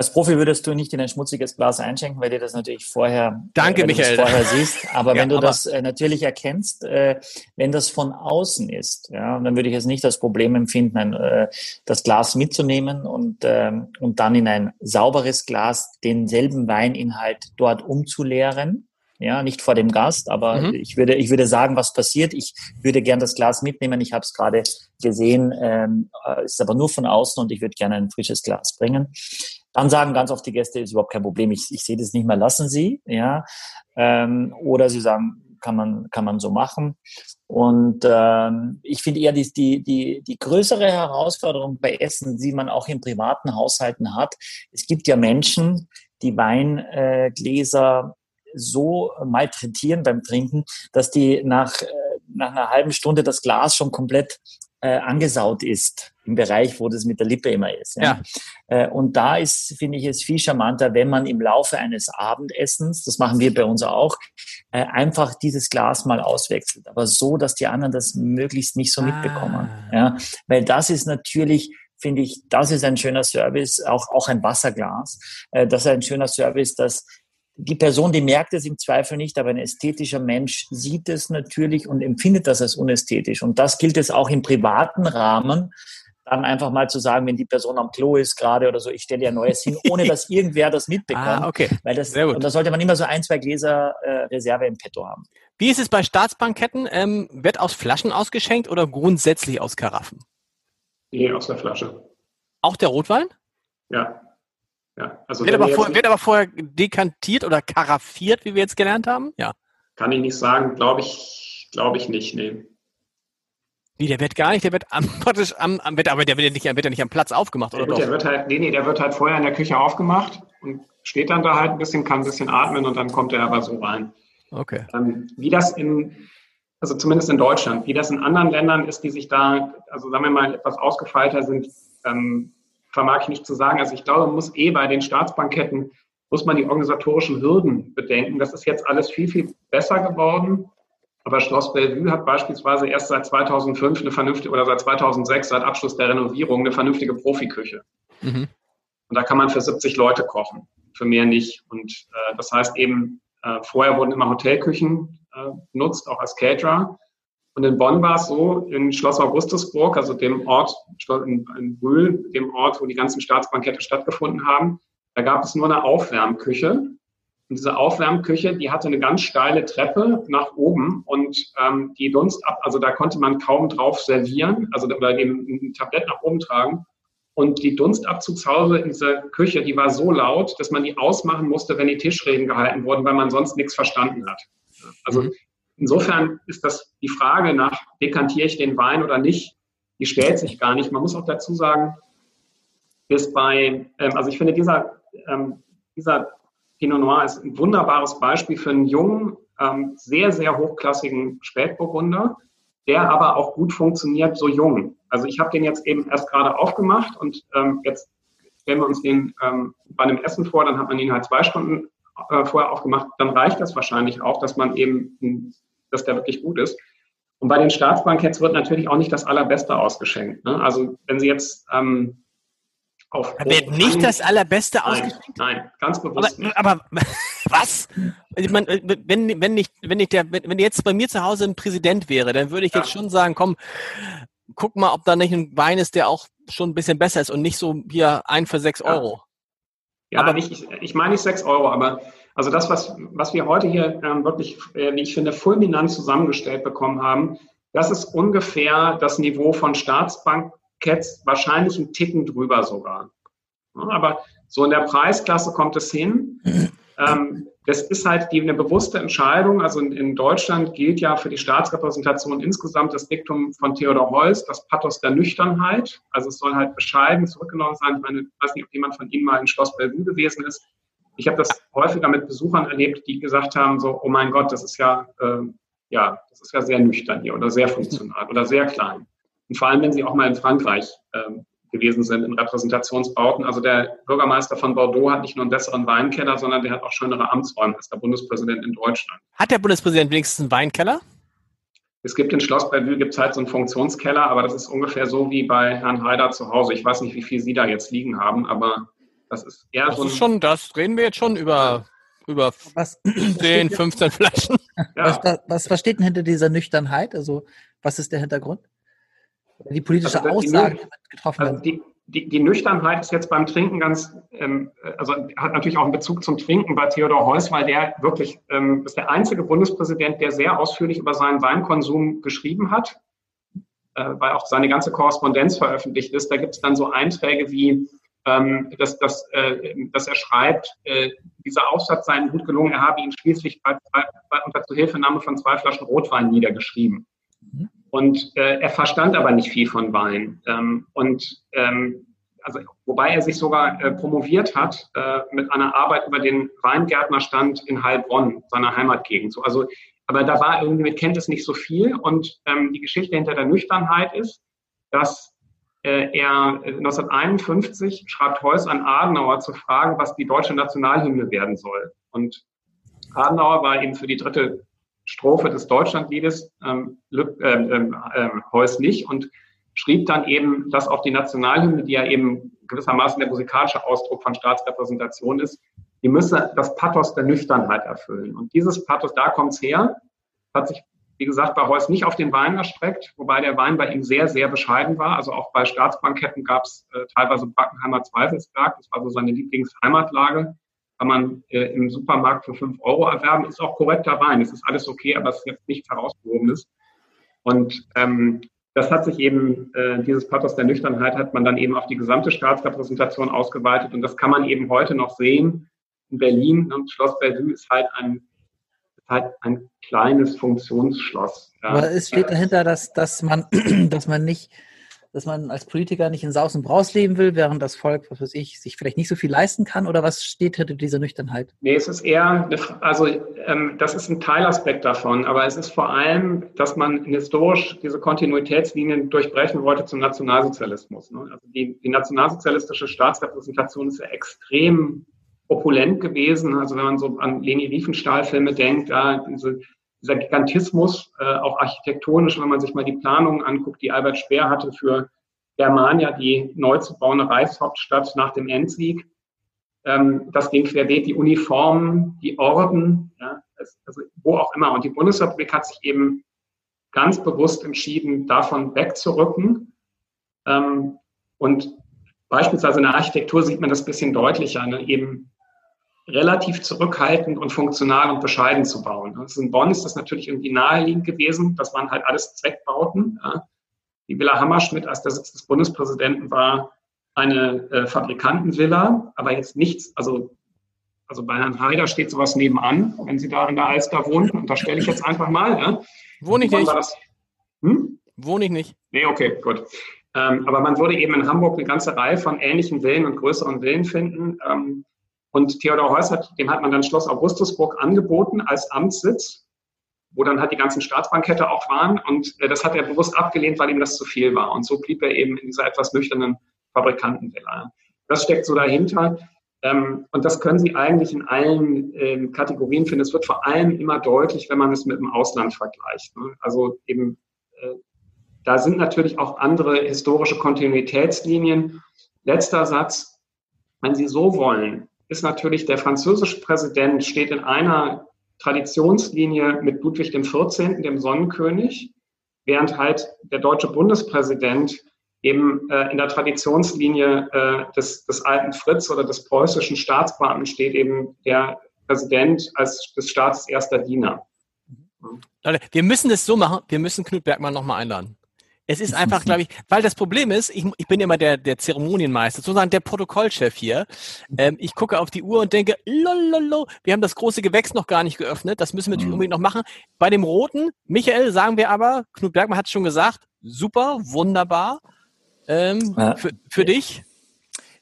Als Profi würdest du nicht in ein schmutziges Glas einschenken, weil dir das natürlich vorher, Danke, äh, Michael. vorher siehst. Aber ja, wenn du aber das äh, natürlich erkennst, äh, wenn das von außen ist, ja, dann würde ich es nicht als Problem empfinden, ein, äh, das Glas mitzunehmen und, ähm, und dann in ein sauberes Glas denselben Weininhalt dort umzuleeren ja, nicht vor dem Gast, aber mhm. ich würde, ich würde sagen, was passiert. Ich würde gern das Glas mitnehmen. Ich habe es gerade gesehen, ähm, äh, ist aber nur von außen und ich würde gerne ein frisches Glas bringen. Dann sagen ganz oft die Gäste, ist überhaupt kein Problem. Ich, ich sehe das nicht mehr, lassen Sie, ja. Ähm, oder sie sagen, kann man, kann man so machen. Und ähm, ich finde eher die, die, die, die größere Herausforderung bei Essen, die man auch in privaten Haushalten hat. Es gibt ja Menschen, die Weingläser so malträtieren beim Trinken, dass die nach, äh, nach einer halben Stunde das Glas schon komplett äh, angesaut ist im Bereich, wo das mit der Lippe immer ist. Ja. ja. Äh, und da ist, finde ich, es viel charmanter, wenn man im Laufe eines Abendessens, das machen wir bei uns auch, äh, einfach dieses Glas mal auswechselt. Aber so, dass die anderen das möglichst nicht so ah. mitbekommen. Ja. Weil das ist natürlich finde ich, das ist ein schöner Service, auch, auch ein Wasserglas. Äh, das ist ein schöner Service, dass die Person, die merkt es im Zweifel nicht, aber ein ästhetischer Mensch sieht es natürlich und empfindet das als unästhetisch. Und das gilt es auch im privaten Rahmen, dann einfach mal zu sagen, wenn die Person am Klo ist gerade oder so, ich stelle ja Neues hin, ohne dass irgendwer das mitbekommt. Ah, okay. Weil das, Und da sollte man immer so ein, zwei Gläser äh, Reserve im Petto haben. Wie ist es bei Staatsbanketten? Ähm, wird aus Flaschen ausgeschenkt oder grundsätzlich aus Karaffen? Nee, aus der Flasche. Auch der Rotwein? Ja. Ja, also wird, aber vor, wird aber vorher dekantiert oder karaffiert, wie wir jetzt gelernt haben? Ja. Kann ich nicht sagen, glaube ich, glaube ich nicht, nee. Wie, der wird gar nicht, der wird am, praktisch am, am wird, aber der wird ja nicht, wird ja nicht am Platz aufgemacht, oder? Der, der wird halt, nee, nee, der wird halt vorher in der Küche aufgemacht und steht dann da halt ein bisschen, kann ein bisschen atmen und dann kommt er aber so rein. Okay. Ähm, wie das in, also zumindest in Deutschland, wie das in anderen Ländern ist, die sich da, also sagen wir mal, etwas ausgefeilter sind, ähm, vermag ich nicht zu sagen. Also ich glaube, man muss eh bei den Staatsbanketten, muss man die organisatorischen Hürden bedenken. Das ist jetzt alles viel, viel besser geworden. Aber Schloss Bellevue hat beispielsweise erst seit 2005 eine vernünftige, oder seit 2006, seit Abschluss der Renovierung, eine vernünftige Profiküche. Mhm. Und da kann man für 70 Leute kochen, für mehr nicht. Und äh, das heißt eben, äh, vorher wurden immer Hotelküchen äh, benutzt, auch als Caterer. Und in Bonn war es so, in Schloss Augustusburg, also dem Ort, in, Brühl, dem Ort, wo die ganzen Staatsbankette stattgefunden haben, da gab es nur eine Aufwärmküche. Und diese Aufwärmküche, die hatte eine ganz steile Treppe nach oben und ähm, die Dunst ab, also da konnte man kaum drauf servieren, also oder den, ein Tablett nach oben tragen. Und die Dunstabzugshaube in dieser Küche, die war so laut, dass man die ausmachen musste, wenn die Tischreden gehalten wurden, weil man sonst nichts verstanden hat. Also mhm. Insofern ist das die Frage nach, dekantiere ich den Wein oder nicht, die stellt sich gar nicht. Man muss auch dazu sagen, ist bei, ähm, also ich finde, dieser, ähm, dieser Pinot Noir ist ein wunderbares Beispiel für einen jungen, ähm, sehr, sehr hochklassigen Spätburgunder, der aber auch gut funktioniert, so jung. Also ich habe den jetzt eben erst gerade aufgemacht und ähm, jetzt stellen wir uns den ähm, bei einem Essen vor, dann hat man ihn halt zwei Stunden äh, vorher aufgemacht, dann reicht das wahrscheinlich auch, dass man eben, dass der wirklich gut ist. Und bei den Staatsbanketts wird natürlich auch nicht das Allerbeste ausgeschenkt. Ne? Also wenn Sie jetzt ähm, auf da wird nicht das Allerbeste ausgeschenkt? Nein, ganz bewusst aber, nicht. Aber was? Ich meine, wenn, wenn, nicht, wenn, nicht der, wenn jetzt bei mir zu Hause ein Präsident wäre, dann würde ich ja. jetzt schon sagen, komm, guck mal, ob da nicht ein Wein ist, der auch schon ein bisschen besser ist und nicht so hier ein für sechs Euro. Ja, aber nicht, ich, ich meine nicht sechs Euro, aber also das, was, was wir heute hier ähm, wirklich, äh, wie ich finde, fulminant zusammengestellt bekommen haben, das ist ungefähr das Niveau von Staatsbanketts, wahrscheinlich ein Ticken drüber sogar. Ja, aber so in der Preisklasse kommt es hin. Ähm, das ist halt die, eine bewusste Entscheidung. Also in, in, Deutschland gilt ja für die Staatsrepräsentation insgesamt das Diktum von Theodor Heuss, das Pathos der Nüchternheit. Also es soll halt bescheiden zurückgenommen sein. Ich meine, ich weiß nicht, ob jemand von Ihnen mal in Schloss Bellevue gewesen ist. Ich habe das häufiger mit Besuchern erlebt, die gesagt haben, so, oh mein Gott, das ist ja, äh, ja, das ist ja sehr nüchtern hier oder sehr funktional oder sehr klein. Und vor allem, wenn Sie auch mal in Frankreich ähm, gewesen sind in Repräsentationsbauten. Also der Bürgermeister von Bordeaux hat nicht nur einen besseren Weinkeller, sondern der hat auch schönere Amtsräume als der Bundespräsident in Deutschland. Hat der Bundespräsident wenigstens einen Weinkeller? Es gibt in Schloss Bellevue gibt es halt so einen Funktionskeller, aber das ist ungefähr so wie bei Herrn Haider zu Hause. Ich weiß nicht, wie viel Sie da jetzt liegen haben, aber das ist eher das so. Ist schon, das reden wir jetzt schon über, über was, 10, 15 Flaschen. Ja. Was, was, was steht denn hinter dieser Nüchternheit? Also, was ist der Hintergrund? Die politische also, Aussage die, getroffen also die, die, die, Nüchternheit ist jetzt beim Trinken ganz, ähm, also hat natürlich auch einen Bezug zum Trinken bei Theodor Heuss, weil der wirklich ähm, ist der einzige Bundespräsident, der sehr ausführlich über seinen Weinkonsum geschrieben hat, äh, weil auch seine ganze Korrespondenz veröffentlicht ist. Da gibt es dann so Einträge wie, ähm, dass, dass, äh, dass er schreibt, äh, dieser Aufsatz sei ihm gut gelungen, er habe ihn schließlich bei, bei, unter Zuhilfenahme von zwei Flaschen Rotwein niedergeschrieben. Mhm. Und äh, er verstand aber nicht viel von Wein. Ähm, und ähm, also, wobei er sich sogar äh, promoviert hat äh, mit einer Arbeit über den Weingärtnerstand in Heilbronn, seiner Heimatgegend. So, also, aber da war irgendwie mit Kenntnis nicht so viel. Und ähm, die Geschichte hinter der Nüchternheit ist, dass er 1951 äh, schreibt Heuss an Adenauer zu fragen, was die deutsche Nationalhymne werden soll. Und Adenauer war eben für die dritte Strophe des Deutschlandliedes ähm, äh, äh, äh, Heuss nicht und schrieb dann eben, dass auch die Nationalhymne, die ja eben gewissermaßen der musikalische Ausdruck von Staatsrepräsentation ist, die müsse das Pathos der Nüchternheit erfüllen. Und dieses Pathos, da kommt's her, hat sich, wie gesagt, bei Heuss nicht auf den Wein erstreckt, wobei der Wein bei ihm sehr, sehr bescheiden war. Also auch bei Staatsbanketten gab's äh, teilweise Brackenheimer Zweifelsberg, das war so seine Lieblingsheimatlage kann man äh, im Supermarkt für fünf Euro erwerben. Ist auch korrekter Wein. Es ist alles okay, aber es ist jetzt nichts Herausgehobenes. Und ähm, das hat sich eben, äh, dieses Pathos der Nüchternheit hat man dann eben auf die gesamte Staatsrepräsentation ausgeweitet. Und das kann man eben heute noch sehen. In Berlin und Schloss Bellevue ist halt ein, halt ein kleines Funktionsschloss. Aber es steht dahinter, dass, dass man, dass man nicht dass man als Politiker nicht in Saus und Braus leben will, während das Volk, was weiß ich, sich vielleicht nicht so viel leisten kann? Oder was steht hinter dieser Nüchternheit? Nee, es ist eher, also ähm, das ist ein Teilaspekt davon, aber es ist vor allem, dass man historisch diese Kontinuitätslinien durchbrechen wollte zum Nationalsozialismus. Ne? Also die, die nationalsozialistische Staatsrepräsentation ist ja extrem opulent gewesen. Also wenn man so an Leni Riefenstahl-Filme denkt, ja, diese dieser Gigantismus, äh, auch architektonisch, wenn man sich mal die Planungen anguckt, die Albert Speer hatte für Germania, die neu zu bauende Reichshauptstadt nach dem Endsieg. Ähm, das ging querbeet, die Uniformen, die Orden, ja, also wo auch immer. Und die Bundesrepublik hat sich eben ganz bewusst entschieden, davon wegzurücken. Ähm, und beispielsweise in der Architektur sieht man das bisschen deutlicher, ne? eben relativ zurückhaltend und funktional und bescheiden zu bauen. Also in Bonn ist das natürlich irgendwie naheliegend gewesen. Das waren halt alles Zweckbauten. Ja. Die Villa Hammerschmidt als der Sitz des Bundespräsidenten war eine äh, Fabrikantenvilla, aber jetzt nichts, also, also bei Herrn Haider steht sowas nebenan, wenn Sie da in der Alster wohnen, und da stelle ich jetzt einfach mal. Ja. Wohne ich nicht. Hm? Wohne ich nicht. Nee, okay, gut. Ähm, aber man würde eben in Hamburg eine ganze Reihe von ähnlichen Villen und größeren Villen finden. Ähm, und Theodor Heuss hat, dem hat man dann Schloss Augustusburg angeboten als Amtssitz, wo dann halt die ganzen Staatsbankette auch waren. Und äh, das hat er bewusst abgelehnt, weil ihm das zu viel war. Und so blieb er eben in dieser etwas nüchternen Fabrikantenvilla. Das steckt so dahinter. Ähm, und das können Sie eigentlich in allen ähm, Kategorien finden. Es wird vor allem immer deutlich, wenn man es mit dem Ausland vergleicht. Ne? Also eben, äh, da sind natürlich auch andere historische Kontinuitätslinien. Letzter Satz. Wenn Sie so wollen, ist natürlich der französische Präsident steht in einer Traditionslinie mit Ludwig XIV., dem Sonnenkönig, während halt der deutsche Bundespräsident eben äh, in der Traditionslinie äh, des, des alten Fritz oder des preußischen Staatsbeamten steht eben der Präsident als des Staates erster Diener. Leute, wir müssen das so machen, wir müssen Knut Bergmann nochmal einladen. Es ist einfach, glaube ich, weil das Problem ist, ich, ich bin immer der, der Zeremonienmeister, sozusagen der Protokollchef hier. Ähm, ich gucke auf die Uhr und denke, lololo, wir haben das große Gewächs noch gar nicht geöffnet, das müssen wir natürlich mhm. unbedingt noch machen. Bei dem Roten, Michael, sagen wir aber, Knut Bergmann hat es schon gesagt, super, wunderbar. Ähm, ja. für, für dich?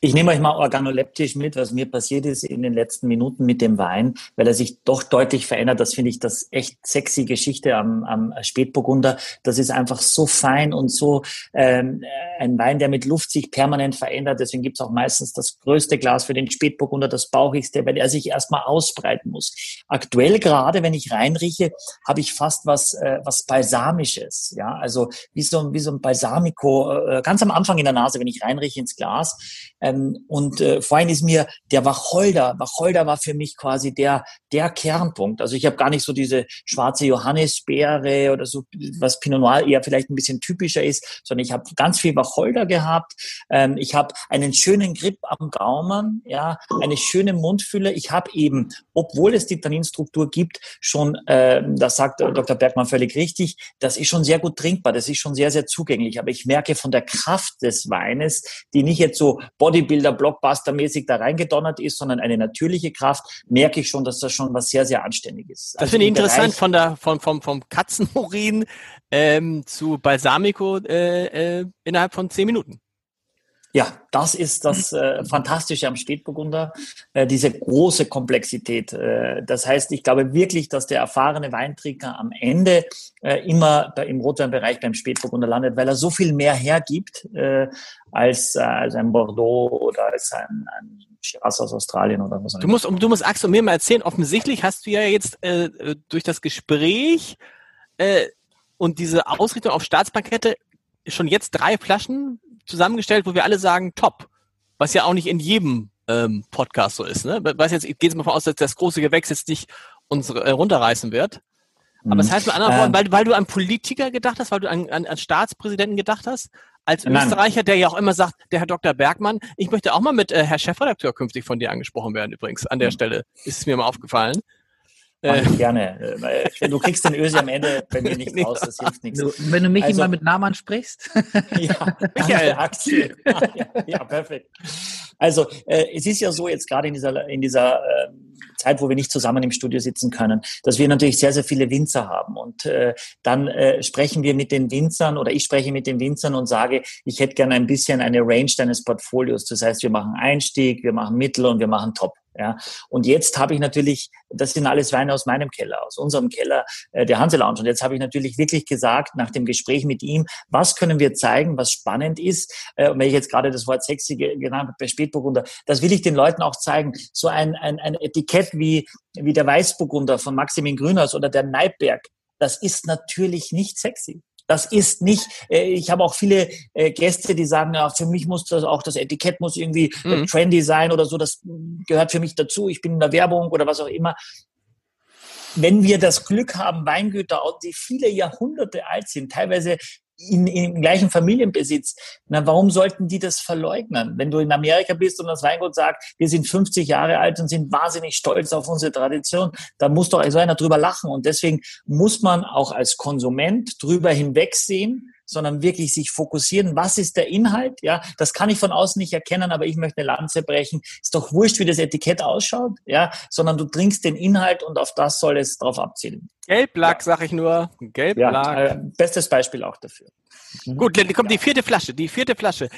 Ich nehme euch mal organoleptisch mit, was mir passiert ist in den letzten Minuten mit dem Wein, weil er sich doch deutlich verändert. Das finde ich das echt sexy Geschichte am, am Spätburgunder. Das ist einfach so fein und so ähm, ein Wein, der mit Luft sich permanent verändert. Deswegen gibt es auch meistens das größte Glas für den Spätburgunder, das bauchigste, weil er sich erstmal ausbreiten muss. Aktuell gerade, wenn ich reinrieche, habe ich fast was, äh, was Balsamisches. Ja, also wie so, wie so ein Balsamico, äh, ganz am Anfang in der Nase, wenn ich reinrieche ins Glas. Ähm, und äh, vorhin ist mir der Wacholder, Wacholder war für mich quasi der, der Kernpunkt. Also ich habe gar nicht so diese schwarze Johannisbeere oder so, was Pinot Noir eher vielleicht ein bisschen typischer ist, sondern ich habe ganz viel Wacholder gehabt. Ähm, ich habe einen schönen Grip am Gaumen, ja, eine schöne Mundfülle. Ich habe eben, obwohl es die Tanninstruktur gibt, schon, äh, das sagt Dr. Bergmann völlig richtig, das ist schon sehr gut trinkbar, das ist schon sehr, sehr zugänglich. Aber ich merke von der Kraft des Weines, die nicht jetzt so Bodybuilder, Blockbuster-mäßig da reingedonnert ist, sondern eine natürliche Kraft, merke ich schon, dass das schon was sehr, sehr anständig ist. Das also finde ich interessant von der, von, vom, vom Katzenurin ähm, zu Balsamico äh, äh, innerhalb von zehn Minuten. Ja, das ist das äh, Fantastische am Spätburgunder, äh, diese große Komplexität. Äh, das heißt, ich glaube wirklich, dass der erfahrene Weintrinker am Ende äh, immer da im Rotweinbereich beim Spätburgunder landet, weil er so viel mehr hergibt äh, als, äh, als ein Bordeaux oder als ein, ein Shiraz aus Australien oder was auch immer. Du musst, du musst Axel mir mal erzählen, offensichtlich hast du ja jetzt durch das Gespräch und diese Ausrichtung auf Staatsbankette schon jetzt drei Flaschen zusammengestellt, wo wir alle sagen, top. Was ja auch nicht in jedem ähm, Podcast so ist. Ne? Was jetzt geht es mal von aus, dass das große Gewächs jetzt nicht uns äh, runterreißen wird. Aber das mhm. heißt mit anderen Worten, ähm. weil, weil du an Politiker gedacht hast, weil du an, an, an Staatspräsidenten gedacht hast, als Nein. Österreicher, der ja auch immer sagt, der Herr Dr. Bergmann, ich möchte auch mal mit äh, Herr Chefredakteur künftig von dir angesprochen werden, übrigens, an der mhm. Stelle. Ist es mir mal aufgefallen. Äh, gerne. Äh, du kriegst den Ösi am Ende bei mir nicht raus, das hilft nichts. Du, wenn du mich also, mal mit Namen ansprichst. ja, Michael Axel. ja, ja, perfekt. Also äh, es ist ja so jetzt gerade in dieser, in dieser äh, Zeit, wo wir nicht zusammen im Studio sitzen können, dass wir natürlich sehr, sehr viele Winzer haben. Und äh, dann äh, sprechen wir mit den Winzern oder ich spreche mit den Winzern und sage, ich hätte gerne ein bisschen eine Range deines Portfolios. Das heißt, wir machen Einstieg, wir machen Mittel und wir machen Top. Ja. Und jetzt habe ich natürlich, das sind alles Weine aus meinem Keller, aus unserem Keller, äh, der Hanse Lounge. Und jetzt habe ich natürlich wirklich gesagt, nach dem Gespräch mit ihm, was können wir zeigen, was spannend ist. Äh, und wenn ich jetzt gerade das Wort sexy genannt habe bei Spätburgunder, das will ich den Leuten auch zeigen. So ein, ein, ein Etikett wie, wie der Weißburgunder von Maximin Grünhaus oder der Neibberg, das ist natürlich nicht sexy. Das ist nicht, äh, ich habe auch viele äh, Gäste, die sagen, ja, für mich muss das auch, das Etikett muss irgendwie äh, mhm. trendy sein oder so, das gehört für mich dazu, ich bin in der Werbung oder was auch immer. Wenn wir das Glück haben, Weingüter, die viele Jahrhunderte alt sind, teilweise in, im gleichen Familienbesitz. Na, warum sollten die das verleugnen? Wenn du in Amerika bist und das Weingut sagt, wir sind 50 Jahre alt und sind wahnsinnig stolz auf unsere Tradition, da muss doch so einer drüber lachen. Und deswegen muss man auch als Konsument drüber hinwegsehen, sondern wirklich sich fokussieren, was ist der Inhalt, ja, das kann ich von außen nicht erkennen, aber ich möchte eine Lanze brechen, ist doch wurscht, wie das Etikett ausschaut, ja, sondern du trinkst den Inhalt und auf das soll es drauf abzielen. Gelblack, ja. sag ich nur. Gelblack. Ja, äh, bestes Beispiel auch dafür. Mhm. Gut, dann kommt die vierte Flasche, die vierte Flasche.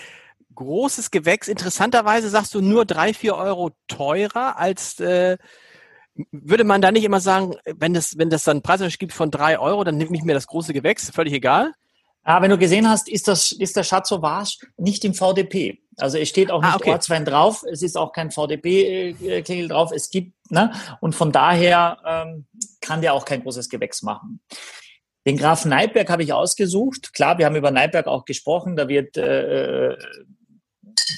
Großes Gewächs. Interessanterweise sagst du nur drei, vier Euro teurer als äh, würde man da nicht immer sagen, wenn das, wenn das dann einen Preis gibt von drei Euro, dann nehme ich mir das große Gewächs, völlig egal? Ah, wenn du gesehen hast, ist, das, ist der Schatz Sauvage nicht im VDP. Also es steht auch Ah, nicht okay. Ortswein drauf, es ist auch kein VDB-Klingel drauf, es gibt, ne? Und von daher ähm, kann der auch kein großes Gewächs machen. Den Graf Neidberg habe ich ausgesucht. Klar, wir haben über Neidberg auch gesprochen. Da wird äh,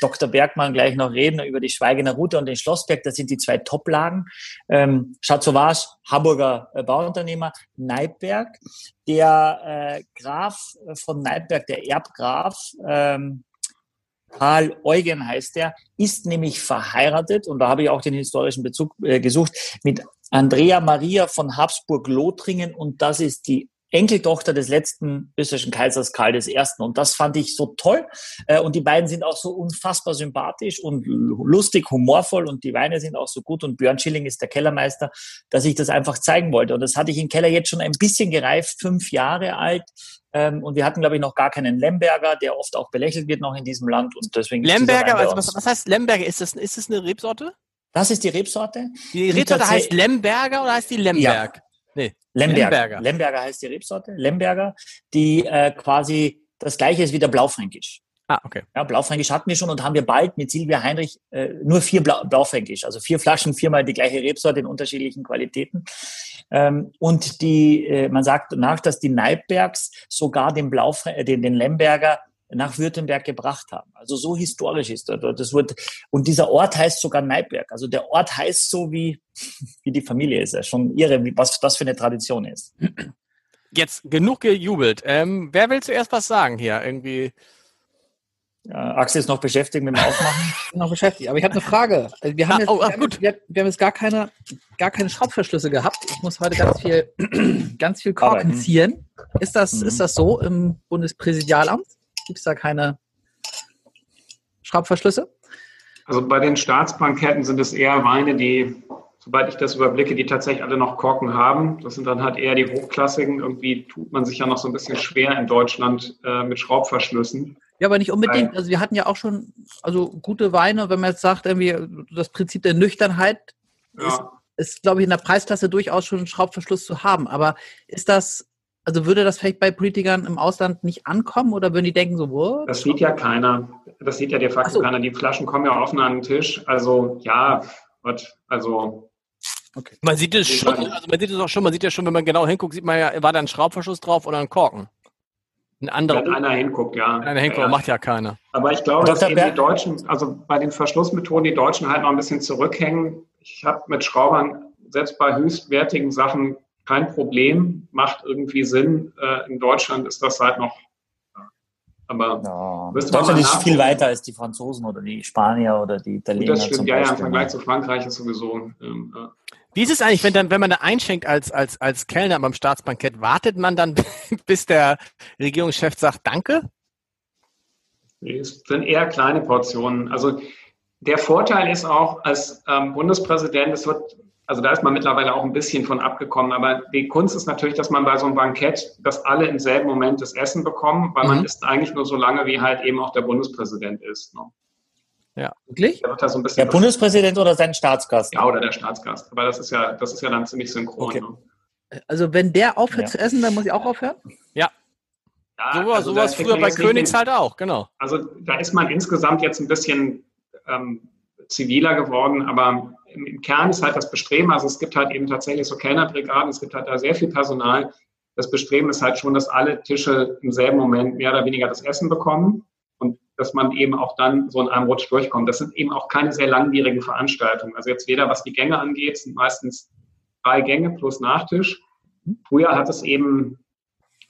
Dr. Bergmann gleich noch reden über die Schweigener Route und den Schlossberg. Das sind die zwei Toplagen. Ähm, Schatzowage, Hamburger äh, Bauunternehmer, Neidberg. Der äh, Graf von Neidberg, der Erbgraf, ähm, Karl Eugen heißt der, ist nämlich verheiratet, und da habe ich auch den historischen Bezug äh, gesucht, mit Andrea Maria von Habsburg-Lothringen und das ist die Enkeltochter des letzten österreichischen Kaisers Karl I. Und das fand ich so toll. Äh, Und die beiden sind auch so unfassbar sympathisch und lustig, humorvoll und die Weine sind auch so gut. Und Björn Schilling ist der Kellermeister, dass ich das einfach zeigen wollte. Und das hatte ich im Keller jetzt schon ein bisschen gereift, fünf Jahre alt. Ähm, Und wir hatten, glaube ich, noch gar keinen Lemberger, der oft auch belächelt wird noch in diesem Land. Und deswegen Lemberger, also was, was heißt Lemberger? Ist das, ist das eine Rebsorte? Das ist die Rebsorte. Die Rebsorte heißt Lemberger oder heißt die Lemberg? Nee. Lemberger. Lemberger. Lemberger. heißt die Rebsorte. Lemberger, die äh, quasi das gleiche ist wie der Blaufränkisch. Ah, okay. Ja, Blaufränkisch hatten wir schon und haben wir bald mit Silvia Heinrich äh, nur vier Blau Blaufränkisch, also vier Flaschen, viermal die gleiche Rebsorte in unterschiedlichen Qualitäten. Ähm, und die, äh, man sagt nach, dass die Neidbergs sogar den Blaufrän äh, den, den Lemberger nach Württemberg gebracht haben. Also so historisch ist er. Das wird, und dieser Ort heißt sogar Neidberg. Also der Ort heißt so wie, wie die Familie ist. Ja, schon irre, wie, was das für eine Tradition ist. Jetzt genug gejubelt. Ähm, wer will zuerst was sagen hier? Irgendwie. Äh, Axel ist noch beschäftigt mit dem Aufmachen. Ich bin noch beschäftigt. Aber ich habe eine Frage. Also Wir haben, Ah, jetzt, oh, ah, wir, haben gut. jetzt, wir, wir haben jetzt gar keine, gar keine Schraubverschlüsse gehabt. Ich muss heute ganz viel, ganz viel Korken Arbeiten. ziehen. Ist das, Mhm. ist das so im Bundespräsidialamt? Gibt es da keine Schraubverschlüsse? Also bei den Staatsbanketten sind es eher Weine, die, soweit ich das überblicke, die tatsächlich alle noch Korken haben. Das sind dann halt eher die hochklassigen. Irgendwie tut man sich ja noch so ein bisschen schwer in Deutschland äh, mit Schraubverschlüssen. Ja, aber nicht unbedingt. Also wir hatten ja auch schon also gute Weine. Wenn man jetzt sagt, irgendwie das Prinzip der Nüchternheit Ja. ist, glaube ich, in der Preisklasse durchaus schon einen Schraubverschluss zu haben. Aber ist das, also würde das vielleicht bei Politikern im Ausland nicht ankommen oder würden die denken so, what? Das sieht ja keiner. Das sieht ja de facto so. keiner. Die Flaschen kommen ja offen an den Tisch. Also ja, Gott, also Man sieht es schon, also man sieht es auch schon, man sieht ja schon, wenn man genau hinguckt, sieht man ja, war da ein Schraubverschluss drauf oder ein Korken. Ein anderer, wenn einer hinguckt, ja. wenn einer hinguckt, ja. macht ja keiner. Aber ich glaube, dass eben die Deutschen, also bei den Verschlussmethoden, die Deutschen halt noch ein bisschen zurückhängen. Ich habe mit Schraubern selbst bei höchstwertigen Sachen kein Problem, macht irgendwie Sinn. Äh, in Deutschland ist das halt noch. Aber Ja. Deutschland ist viel weiter als die Franzosen oder die Spanier oder die Italiener. das stimmt, zum ja, ja, im Beispiel. Vergleich zu Frankreich ist sowieso. Ähm, ja. Wie ist es eigentlich, wenn, dann, wenn man da einschenkt als, als, als Kellner beim Staatsbankett, wartet man dann, bis der Regierungschef sagt Danke? Nee, Es sind eher kleine Portionen. Also der Vorteil ist auch als ähm, Bundespräsident, es wird, also da ist man mittlerweile auch ein bisschen von abgekommen, aber die Kunst ist natürlich, dass man bei so einem Bankett, dass alle im selben Moment das Essen bekommen, weil man Mhm. isst eigentlich nur so lange, wie halt eben auch der Bundespräsident ist. Ne? Wirklich? Der wird da so ein bisschen Der Bundespräsident oder sein Staatsgast? ja, oder der Staatsgast. Aber das ist ja, das ist ja dann ziemlich synchron. Okay. Ne? Also wenn der aufhört Ja. zu essen, dann muss ich auch aufhören? Ja, sowas also sowas früher man bei Königs halt auch, genau. Also da ist man insgesamt jetzt ein bisschen ähm, ziviler geworden, aber im, im Kern ist halt das Bestreben, also es gibt halt eben tatsächlich so Kellnerbrigaden, es gibt halt da sehr viel Personal. Das Bestreben ist halt schon, dass alle Tische im selben Moment mehr oder weniger das Essen bekommen und dass man eben auch dann so in einem Rutsch durchkommt. Das sind eben auch keine sehr langwierigen Veranstaltungen. Also jetzt weder was die Gänge angeht, sind meistens drei Gänge plus Nachtisch. Früher hat es eben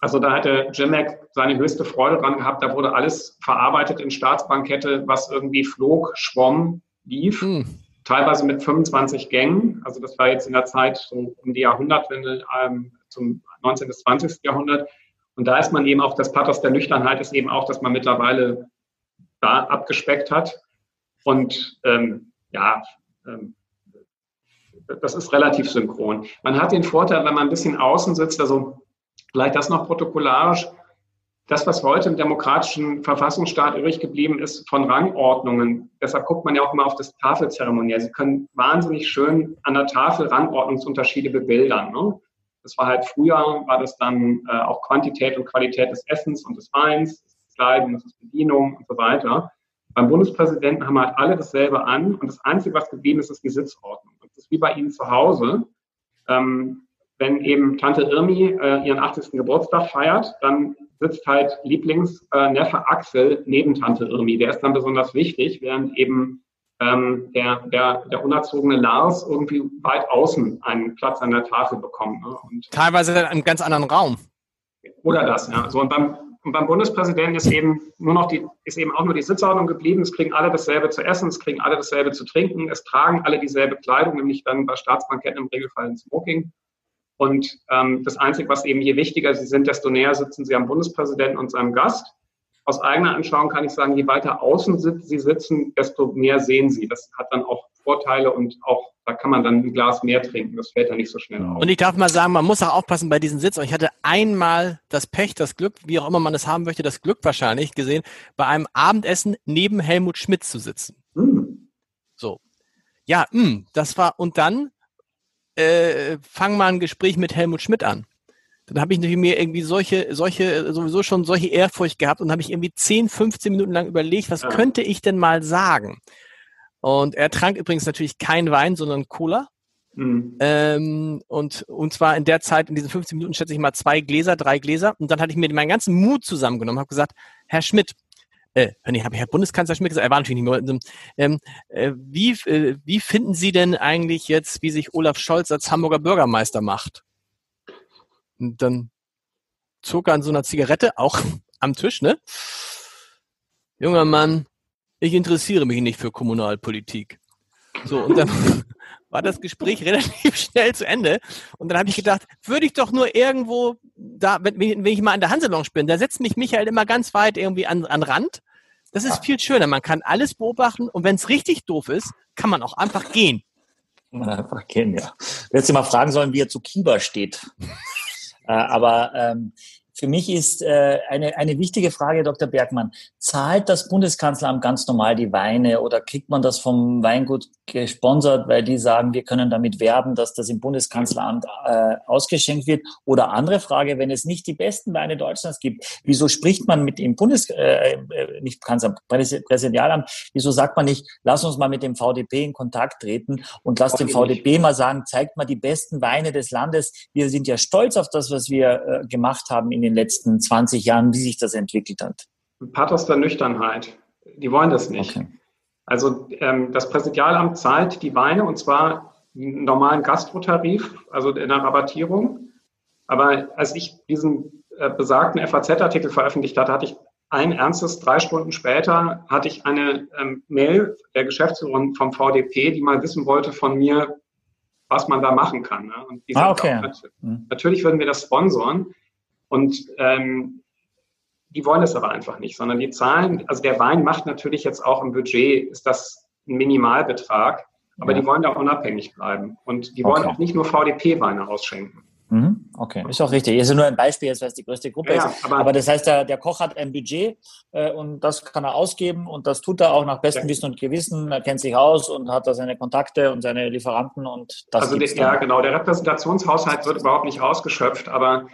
also da hatte Jimek seine höchste Freude dran gehabt. Da wurde alles verarbeitet in Staatsbankette, was irgendwie flog, schwamm, lief. Hm. Teilweise mit 25 Gängen. Also das war jetzt in der Zeit so um die Jahrhundertwende ähm, zum 19. bis 20. Jahrhundert. Und da ist man eben auch, das Pathos der Nüchternheit ist eben auch, dass man mittlerweile da abgespeckt hat. Und ähm, ja, ähm, das ist relativ synchron. Man hat den Vorteil, wenn man ein bisschen außen sitzt, also vielleicht das noch protokollarisch, das, was heute im demokratischen Verfassungsstaat übrig geblieben ist von Rangordnungen, deshalb guckt man ja auch immer auf das Tafelzeremoniell. Sie können wahnsinnig schön an der Tafel Rangordnungsunterschiede bebildern. Ne? Das war halt früher, war das dann äh, auch Quantität und Qualität des Essens und des Weins, des Kleidens, des Bedienung und so weiter. Beim Bundespräsidenten haben halt alle dasselbe an und das Einzige, was geblieben ist, ist die Sitzordnung. Das ist wie bei Ihnen zu Hause. Ähm, wenn eben Tante Irmi äh, ihren 80. Geburtstag feiert, dann sitzt halt Lieblingsneffe Axel neben Tante Irmi. Der ist dann besonders wichtig, während eben ähm, der, der, der unerzogene Lars irgendwie weit außen einen Platz an der Tafel bekommt. Ne? Und Teilweise in einem ganz anderen Raum. Oder das, ja. So, und beim, und beim Bundespräsidenten ist eben nur noch die, ist eben auch nur die Sitzordnung geblieben. Es kriegen alle dasselbe zu essen, es kriegen alle dasselbe zu trinken, es tragen alle dieselbe Kleidung, nämlich dann bei Staatsbanketten im Regelfall ein Smoking. Und ähm, das Einzige, was eben je wichtiger sie sind, desto näher sitzen sie am Bundespräsidenten und seinem Gast. Aus eigener Anschauung kann ich sagen, je weiter außen sie sitzen, desto mehr sehen sie. Das hat dann auch Vorteile und auch, da kann man dann ein Glas mehr trinken. Das fällt dann nicht so schnell auf. Und ich darf mal sagen, man muss auch aufpassen bei diesen Sitzen. Ich hatte einmal das Pech, das Glück, wie auch immer man es haben möchte, das Glück wahrscheinlich gesehen, bei einem Abendessen neben Helmut Schmidt zu sitzen. Hm. So. Ja, mh, hm, das war, und dann äh, fang mal ein Gespräch mit Helmut Schmidt an dann habe ich mir irgendwie solche, solche, sowieso schon solche Ehrfurcht gehabt und habe ich irgendwie 10, 15 Minuten lang überlegt, was ja. könnte ich denn mal sagen? Und er trank übrigens natürlich kein Wein, sondern Cola. Mhm. Ähm, und, und zwar in der Zeit, in diesen 15 Minuten, schätze ich mal zwei Gläser, drei Gläser. Und dann hatte ich mir meinen ganzen Mut zusammengenommen, habe gesagt, Herr Schmidt, äh, nee, habe ich Herr Bundeskanzler Schmidt gesagt, er war natürlich nicht mehr. Ähm, äh, wie, äh, wie finden Sie denn eigentlich jetzt, wie sich Olaf Scholz als Hamburger Bürgermeister macht? Und dann zog er an so einer Zigarette, auch am Tisch, ne? Junger Mann, ich interessiere mich nicht für Kommunalpolitik. So, und dann war das Gespräch relativ schnell zu Ende. Und dann habe ich gedacht, würde ich doch nur irgendwo da, wenn, wenn ich mal an der Hanselounge bin, da setzt mich Michael immer ganz weit irgendwie an, an Rand. Das ist viel schöner. Man kann alles beobachten und wenn es richtig doof ist, kann man auch einfach gehen. Einfach gehen, ja. Du hättest mal fragen sollen, wie er zu Kiba steht. Äh, aber ähm, für mich ist äh, eine, eine wichtige Frage, Dr. Bergmann. Zahlt das Bundeskanzleramt ganz normal die Weine oder kriegt man das vom Weingut gesponsert, weil die sagen, wir können damit werben, dass das im Bundeskanzleramt äh, ausgeschenkt wird? Oder andere Frage, wenn es nicht die besten Weine Deutschlands gibt, wieso spricht man mit dem Bundes, äh, äh nicht Kanzleramt, Präsidialamt, wieso sagt man nicht, lass uns mal mit dem VDP in Kontakt treten und lass dem VDP mal sagen, zeigt mal die besten Weine des Landes. Wir sind ja stolz auf das, was wir äh, gemacht haben in den letzten 20 Jahren, wie sich das entwickelt hat? Pathos der Nüchternheit. Die wollen das nicht. Okay. Also ähm, das Präsidialamt zahlt die Weine und zwar einen normalen Gastrotarif, also in der Rabattierung. Aber als ich diesen äh, besagten FAZ-Artikel veröffentlicht hatte, hatte ich ein ernstes, drei Stunden später hatte ich eine ähm, Mail der Geschäftsführerin vom VDP, die mal wissen wollte von mir, was man da machen kann. Ne? Und die ah, okay. Auch, hm. natürlich würden wir das sponsoren, und ähm, die wollen es aber einfach nicht, sondern die zahlen, also der Wein macht natürlich jetzt auch im Budget, ist das ein Minimalbetrag, aber ja. die wollen da unabhängig bleiben. Und die wollen okay. auch nicht nur VDP-Weine ausschenken. Mhm. Okay, ist auch richtig. Ist nur ein Beispiel, jetzt, weil es die größte Gruppe ja, ist. Aber, aber, das heißt, der, der Koch hat ein Budget äh, und das kann er ausgeben und das tut er auch nach bestem ja. Wissen und Gewissen. Er kennt sich aus und hat da seine Kontakte und seine Lieferanten und das. Also der, ja, genau. Der Repräsentationshaushalt wird überhaupt nicht ausgeschöpft, aber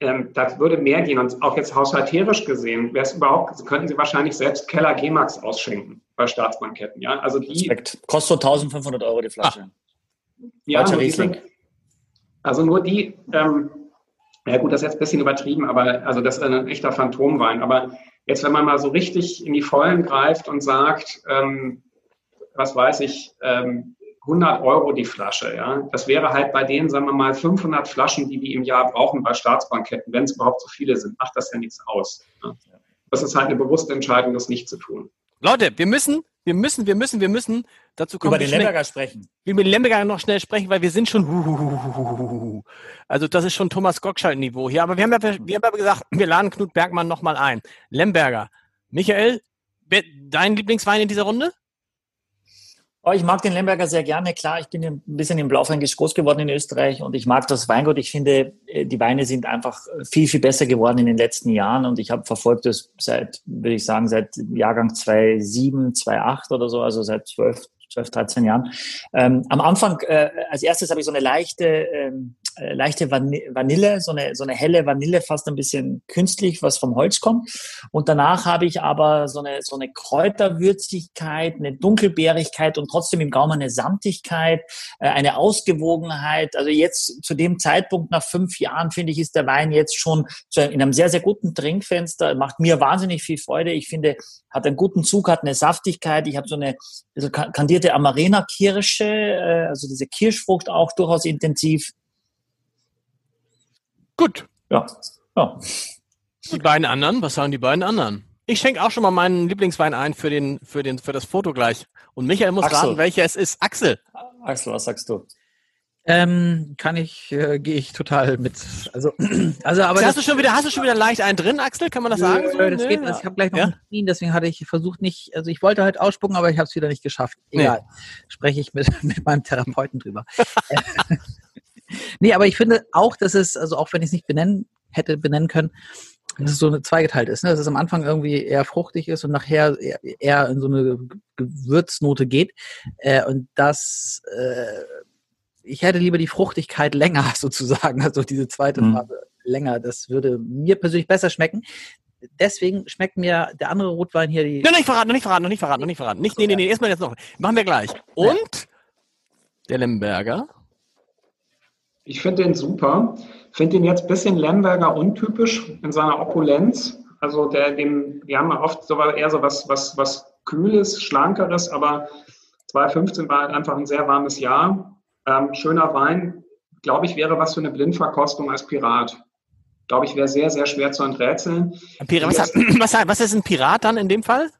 ähm, das würde mehr gehen. Und auch jetzt haushalterisch gesehen, wäre es überhaupt, könnten Sie wahrscheinlich selbst Keller G-Max ausschenken bei Staatsbanketten. Ja, also die. Respekt. Kostet so 1500 Euro die Flasche. Ah. Ja, nur diese, also nur die, ähm, ja gut, das ist jetzt ein bisschen übertrieben, aber also das ist ein echter Phantomwein. Aber jetzt, wenn man mal so richtig in die Vollen greift und sagt, ähm, was weiß ich, ähm, 100 Euro die Flasche. Ja? Das wäre halt bei denen, sagen wir mal, 500 Flaschen, die die im Jahr brauchen bei Staatsbanketten, wenn es überhaupt so viele sind, macht das ja nichts aus. Ja? Das ist halt eine bewusste Entscheidung, das nicht zu tun. Leute, wir müssen, wir müssen, wir müssen, wir müssen dazu kommen. Über den Lemberger sprechen. Wir müssen den Lemberger noch schnell sprechen, weil wir sind schon, also das ist schon Thomas Gottschalk-Niveau hier. Aber wir haben ja, wir haben ja gesagt, wir laden Knut Bergmann nochmal ein. Lemberger. Michael, dein Lieblingswein in dieser Runde? Oh, ich mag den Lemberger sehr gerne. Klar, ich bin ein bisschen im Blaufränkisch groß geworden in Österreich und ich mag das Weingut. Ich finde, äh, die Weine sind einfach viel, viel besser geworden in den letzten Jahren und ich habe verfolgt das seit, würde ich sagen, seit Jahrgang 2007, 2008 oder so, also seit 12, 12 13 Jahren. Ähm, am Anfang, äh, als erstes habe ich so eine leichte ähm, äh, leichte Vanille, so eine, so eine helle Vanille, fast ein bisschen künstlich, was vom Holz kommt. Und danach habe ich aber so eine, so eine Kräuterwürzigkeit, eine Dunkelbeerigkeit und trotzdem im Gaumen eine Samtigkeit, äh, eine Ausgewogenheit. Also jetzt zu dem Zeitpunkt nach fünf Jahren, finde ich, ist der Wein jetzt schon in einem sehr, sehr guten Trinkfenster, macht mir wahnsinnig viel Freude. Ich finde, hat einen guten Zug, hat eine Saftigkeit. Ich habe so eine also kandierte Amarena-Kirsche, äh, also diese Kirschfrucht auch durchaus intensiv. Gut. Ja. ja. Die beiden anderen, was sagen die beiden anderen? Ich schenke auch schon mal meinen Lieblingswein ein für, den, für, den, für das Foto gleich. Und Michael muss Axel. raten, welcher es ist. Axel. Axel, was sagst du? Ähm, kann ich, äh, gehe ich total mit. Also, also aber. hast du schon wieder, hast du schon wieder leicht einen drin, Axel? Kann man das sagen? So? Das geht, also ich habe gleich noch ja? einen Termin, deswegen hatte ich versucht nicht, also ich wollte halt ausspucken, aber ich habe es wieder nicht geschafft. Egal. Nee. Spreche ich mit, mit meinem Therapeuten drüber. nee, aber ich finde auch, dass es, also auch wenn ich es nicht benennen hätte benennen können, dass es so eine zweigeteilt ist, ne? dass es am Anfang irgendwie eher fruchtig ist und nachher eher, eher in so eine Gewürznote geht. Äh, und das äh, ich hätte lieber die Fruchtigkeit länger sozusagen, also diese zweite mhm. Phase länger. Das würde mir persönlich besser schmecken. Deswegen schmeckt mir der andere Rotwein hier die. Noch nicht verraten, noch nicht verraten, noch nicht verraten, noch nicht verraten. Nicht, nee, nee, nee, erstmal jetzt noch. Machen wir gleich. Und der Lemberger. Ich finde den super. Finde den jetzt ein bisschen Lemberger untypisch in seiner Opulenz. Also der, dem, wir haben oft so eher so was, was, was Kühles, Schlankeres, aber 2015 war halt einfach ein sehr warmes Jahr. Ähm, schöner Wein, glaube ich, wäre was für eine Blindverkostung als Pirat. Glaube ich, wäre sehr, sehr schwer zu enträtseln. Was, was, was ist ein Pirat dann in dem Fall?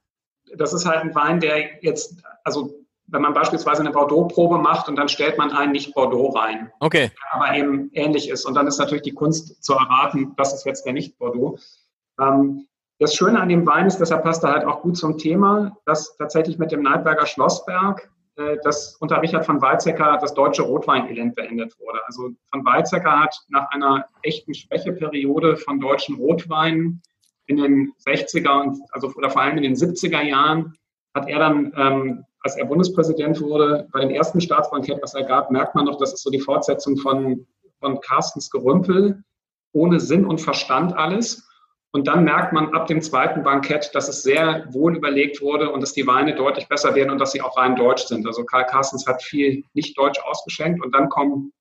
Das ist halt ein Wein, der jetzt, also wenn man beispielsweise eine Bordeaux-Probe macht und dann stellt man einen nicht Bordeaux rein. Okay. Aber eben ähnlich ist. Und dann ist natürlich die Kunst zu erraten, das ist jetzt der nicht Bordeaux. Ähm, das Schöne an dem Wein ist, deshalb passt er halt auch gut zum Thema, dass tatsächlich mit dem Neidberger Schlossberg äh, dass unter Richard von Weizsäcker das deutsche Rotweinelend beendet wurde. Also von Weizsäcker hat nach einer echten Schwächeperiode von deutschen Rotweinen in den 60er und also oder vor allem in den 70er Jahren hat er dann, ähm, als er Bundespräsident wurde, bei den ersten Staatsbankett, was er gab, merkt man noch, das ist so die Fortsetzung von, von Carstens Gerümpel, ohne Sinn und Verstand alles. Und dann merkt man ab dem zweiten Bankett, dass es sehr wohl überlegt wurde und dass die Weine deutlich besser werden und dass sie auch rein deutsch sind. Also Karl Carstens hat viel nicht deutsch ausgeschenkt und dann kommen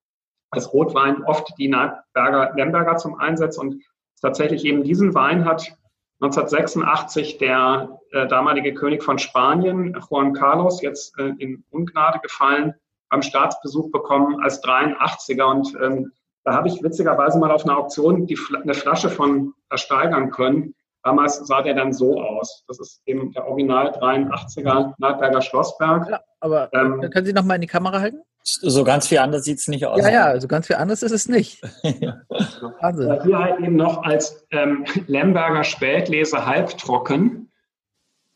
als Rotwein oft die Berger, Lemberger zum Einsatz und tatsächlich eben diesen Wein hat 1986 der äh, damalige König von Spanien, Juan Carlos, jetzt äh, in Ungnade gefallen, beim Staatsbesuch bekommen als 83er und ähm, da habe ich witzigerweise mal auf einer Auktion die, eine Flasche von ersteigern können. Damals sah der dann so aus. Das ist eben der Original 83er Nordberger Schlossberg. Ja, aber ähm, können Sie noch mal in die Kamera halten? So ganz viel anders sieht es nicht aus. Ja, ja, also ganz viel anders ist es nicht. also. Hier halt eben noch als ähm, Lemberger Spätlese halbtrocken.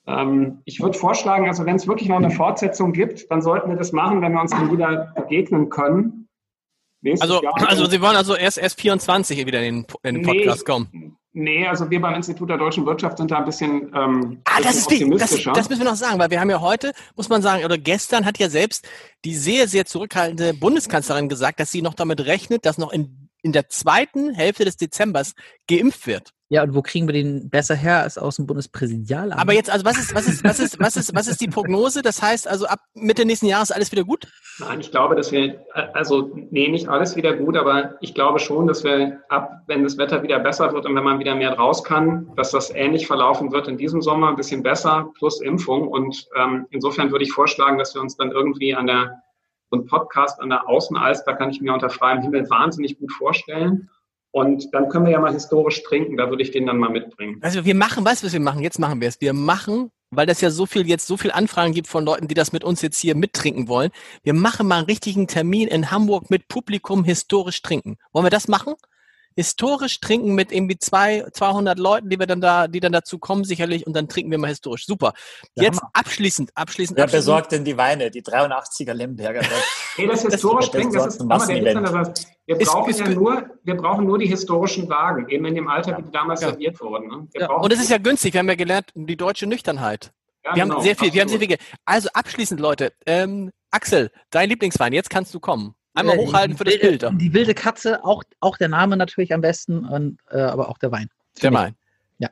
Ähm, ich würde vorschlagen, also wenn es wirklich noch eine Fortsetzung gibt, dann sollten wir das machen, wenn wir uns dann wieder begegnen können. Also, also Sie wollen also erst, erst 24 wieder in den, in den Podcast nee, kommen? Nee, also wir beim Institut der deutschen Wirtschaft sind da ein bisschen, ähm, ah, das ist optimistischer. Das, das müssen wir noch sagen, weil wir haben ja heute, muss man sagen, oder gestern hat ja selbst die sehr, sehr zurückhaltende Bundeskanzlerin gesagt, dass sie noch damit rechnet, dass noch in, in der zweiten Hälfte des Dezembers geimpft wird. Ja, und wo kriegen wir den besser her als aus dem Bundespräsidialamt? Aber jetzt, also was ist, was ist, was ist, was ist, was ist die Prognose? Das heißt also ab Mitte nächsten Jahres alles wieder gut? Nein, ich glaube, dass wir, also nee, nicht alles wieder gut, aber ich glaube schon, dass wir ab, wenn das Wetter wieder besser wird und wenn man wieder mehr raus kann, dass das ähnlich verlaufen wird in diesem Sommer, ein bisschen besser plus Impfung. Und ähm, insofern würde ich vorschlagen, dass wir uns dann irgendwie an der, so ein Podcast an der Außenalster kann ich mir unter freiem Himmel wahnsinnig gut vorstellen. Und dann können wir ja mal historisch trinken, da würde ich den dann mal mitbringen. Also wir machen, weißt du, was wir machen? Jetzt machen wir es. Wir machen, weil das ja so viel jetzt so viel Anfragen gibt von Leuten, die das mit uns jetzt hier mittrinken wollen. Wir machen mal einen richtigen Termin in Hamburg mit Publikum historisch trinken. Wollen wir das machen? Historisch trinken mit irgendwie zwei, 200 Leuten, die wir dann da, die dann dazu kommen sicherlich und dann trinken wir mal historisch. Super. Jetzt abschließend, abschließend. Wer abschließend. besorgt denn die Weine? Die 83er Lemberger. nee, das historisch trinken, das ist, mal, der Witz, wir brauchen ist, ja nur, wir brauchen nur die historischen Wagen, eben in dem Alter, wie die damals ja. serviert wurden. Ne? Ja. Und es ist ja günstig, wir haben ja gelernt, die deutsche Nüchternheit. Ja, wir genau, haben sehr viel, absolut. wir haben sehr viel. Also abschließend, Leute, ähm, Axel, dein Lieblingswein, jetzt kannst du kommen. Einmal Äh, hochhalten für das wilde- Bild. da. Die wilde Katze, auch, auch der Name natürlich am besten, und, äh, aber auch der Wein. Der Wein. Ja.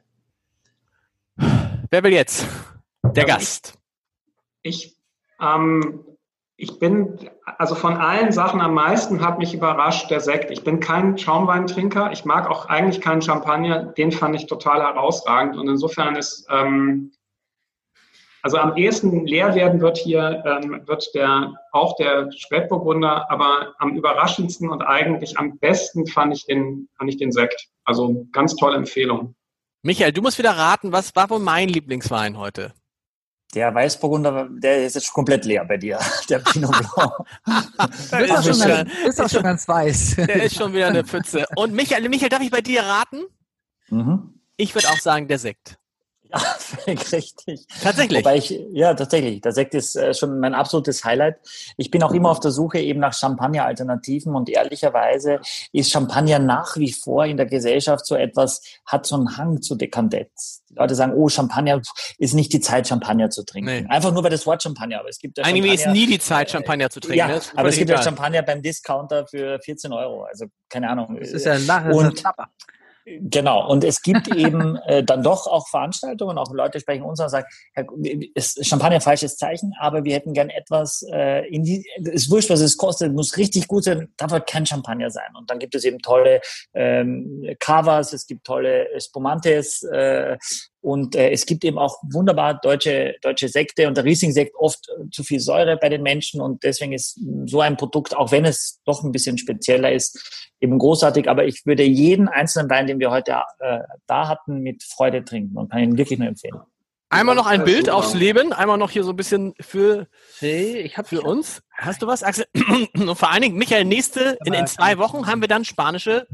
Wer will jetzt? Der Also Gast. Ich, ähm, ich bin, also von allen Sachen am meisten hat mich überrascht der Sekt. Ich bin kein Schaumweintrinker. Ich mag auch eigentlich keinen Champagner. Den fand ich total herausragend. Und insofern ist, ähm, also am ehesten leer werden wird hier, ähm, wird der, auch der Spätburgunder, aber am überraschendsten und eigentlich am besten fand ich den, fand ich den Sekt. Also ganz tolle Empfehlung. Michael, du musst wieder raten, was war wohl mein Lieblingswein heute? Der Weißburgunder, der ist jetzt komplett leer bei dir, der Pinot Blanc. Ist schon, schon- ganz, bist doch schon ganz weiß. Der ist schon wieder eine Pfütze. Und Michael, Michael, darf ich bei dir raten? mhm. Ich würde auch sagen, der Sekt. Ja, völlig richtig. Tatsächlich. Wobei ich, ja, tatsächlich. Der Sekt ist äh, schon mein absolutes Highlight. Ich bin auch immer auf der Suche eben nach Champagner-Alternativen und ehrlicherweise ist Champagner nach wie vor in der Gesellschaft so etwas, hat so einen Hang zu Dekandenz. Die Leute sagen, oh, Champagner ist nicht die Zeit, Champagner zu trinken. Nee. Einfach nur bei das Wort Champagner, aber es gibt ja Eigentlich ist nie die Zeit, Champagner zu trinken. ja, ne? Aber es gibt ja. Champagner beim Discounter für 14 Euro. Also keine Ahnung. Das ist ja ein Lachen. Und-. Genau, und es gibt eben äh, dann doch auch Veranstaltungen, auch Leute sprechen uns und sagen, Herr, ist Champagner falsches Zeichen, aber wir hätten gern etwas, äh, in die, ist wurscht, was es kostet, muss richtig gut sein, darf halt kein Champagner sein. Und dann gibt es eben tolle ähm, Cavas, es gibt tolle Spumantes äh, und äh, es gibt eben auch wunderbar deutsche, deutsche Sekte und der Riesling-Sekt oft äh, zu viel Säure bei den Menschen und deswegen ist so ein Produkt, auch wenn es doch ein bisschen spezieller ist, eben großartig. Aber ich würde jeden einzelnen Wein, den wir heute äh, da hatten, mit Freude trinken und kann ihn wirklich nur empfehlen. Einmal noch ein Bild aufs Leben, einmal noch hier so ein bisschen für, Nee, ich habe für uns. Hast du was, Axel? Und vor allen Dingen, Michael, nächste, in, in zwei Wochen haben wir dann spanische,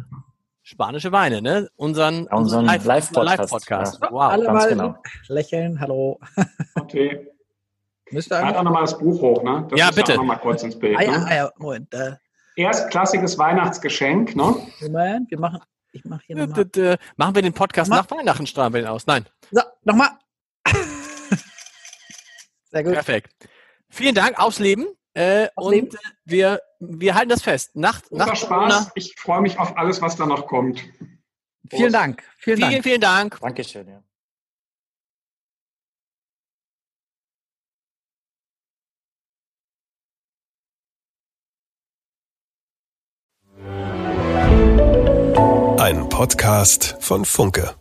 spanische Weine, ne? Unseren, Ja, unseren Live- Live-Podcast. Live-Podcast. Ja. Wow. alle ganz mal genau. lächeln. Hallo. Okay. Müsste Halt auch eigentlich. nochmal das Buch hoch, ne? Das Ja, bitte. auch noch mal kurz ins Bild. Ah, ja, ne? ah, ja, Moment. Äh, Erstklassiges Weihnachtsgeschenk, ne? Moment, wir machen. Ich mache hier nochmal. d- d- Machen wir den Podcast Mach- nach Weihnachten strahlen wir den aus? Nein. So, nochmal. Sehr gut. Perfekt. Vielen Dank, aufs Leben. Äh, Aufs und Leben. äh, wir, wir halten das fest. Nach, Großer nach Spaß. Ich freue mich auf alles, was da noch kommt. Vielen Dank. Vielen Vielen, Dank. vielen Dank. Dankeschön. Ja. Ein Podcast von Funke.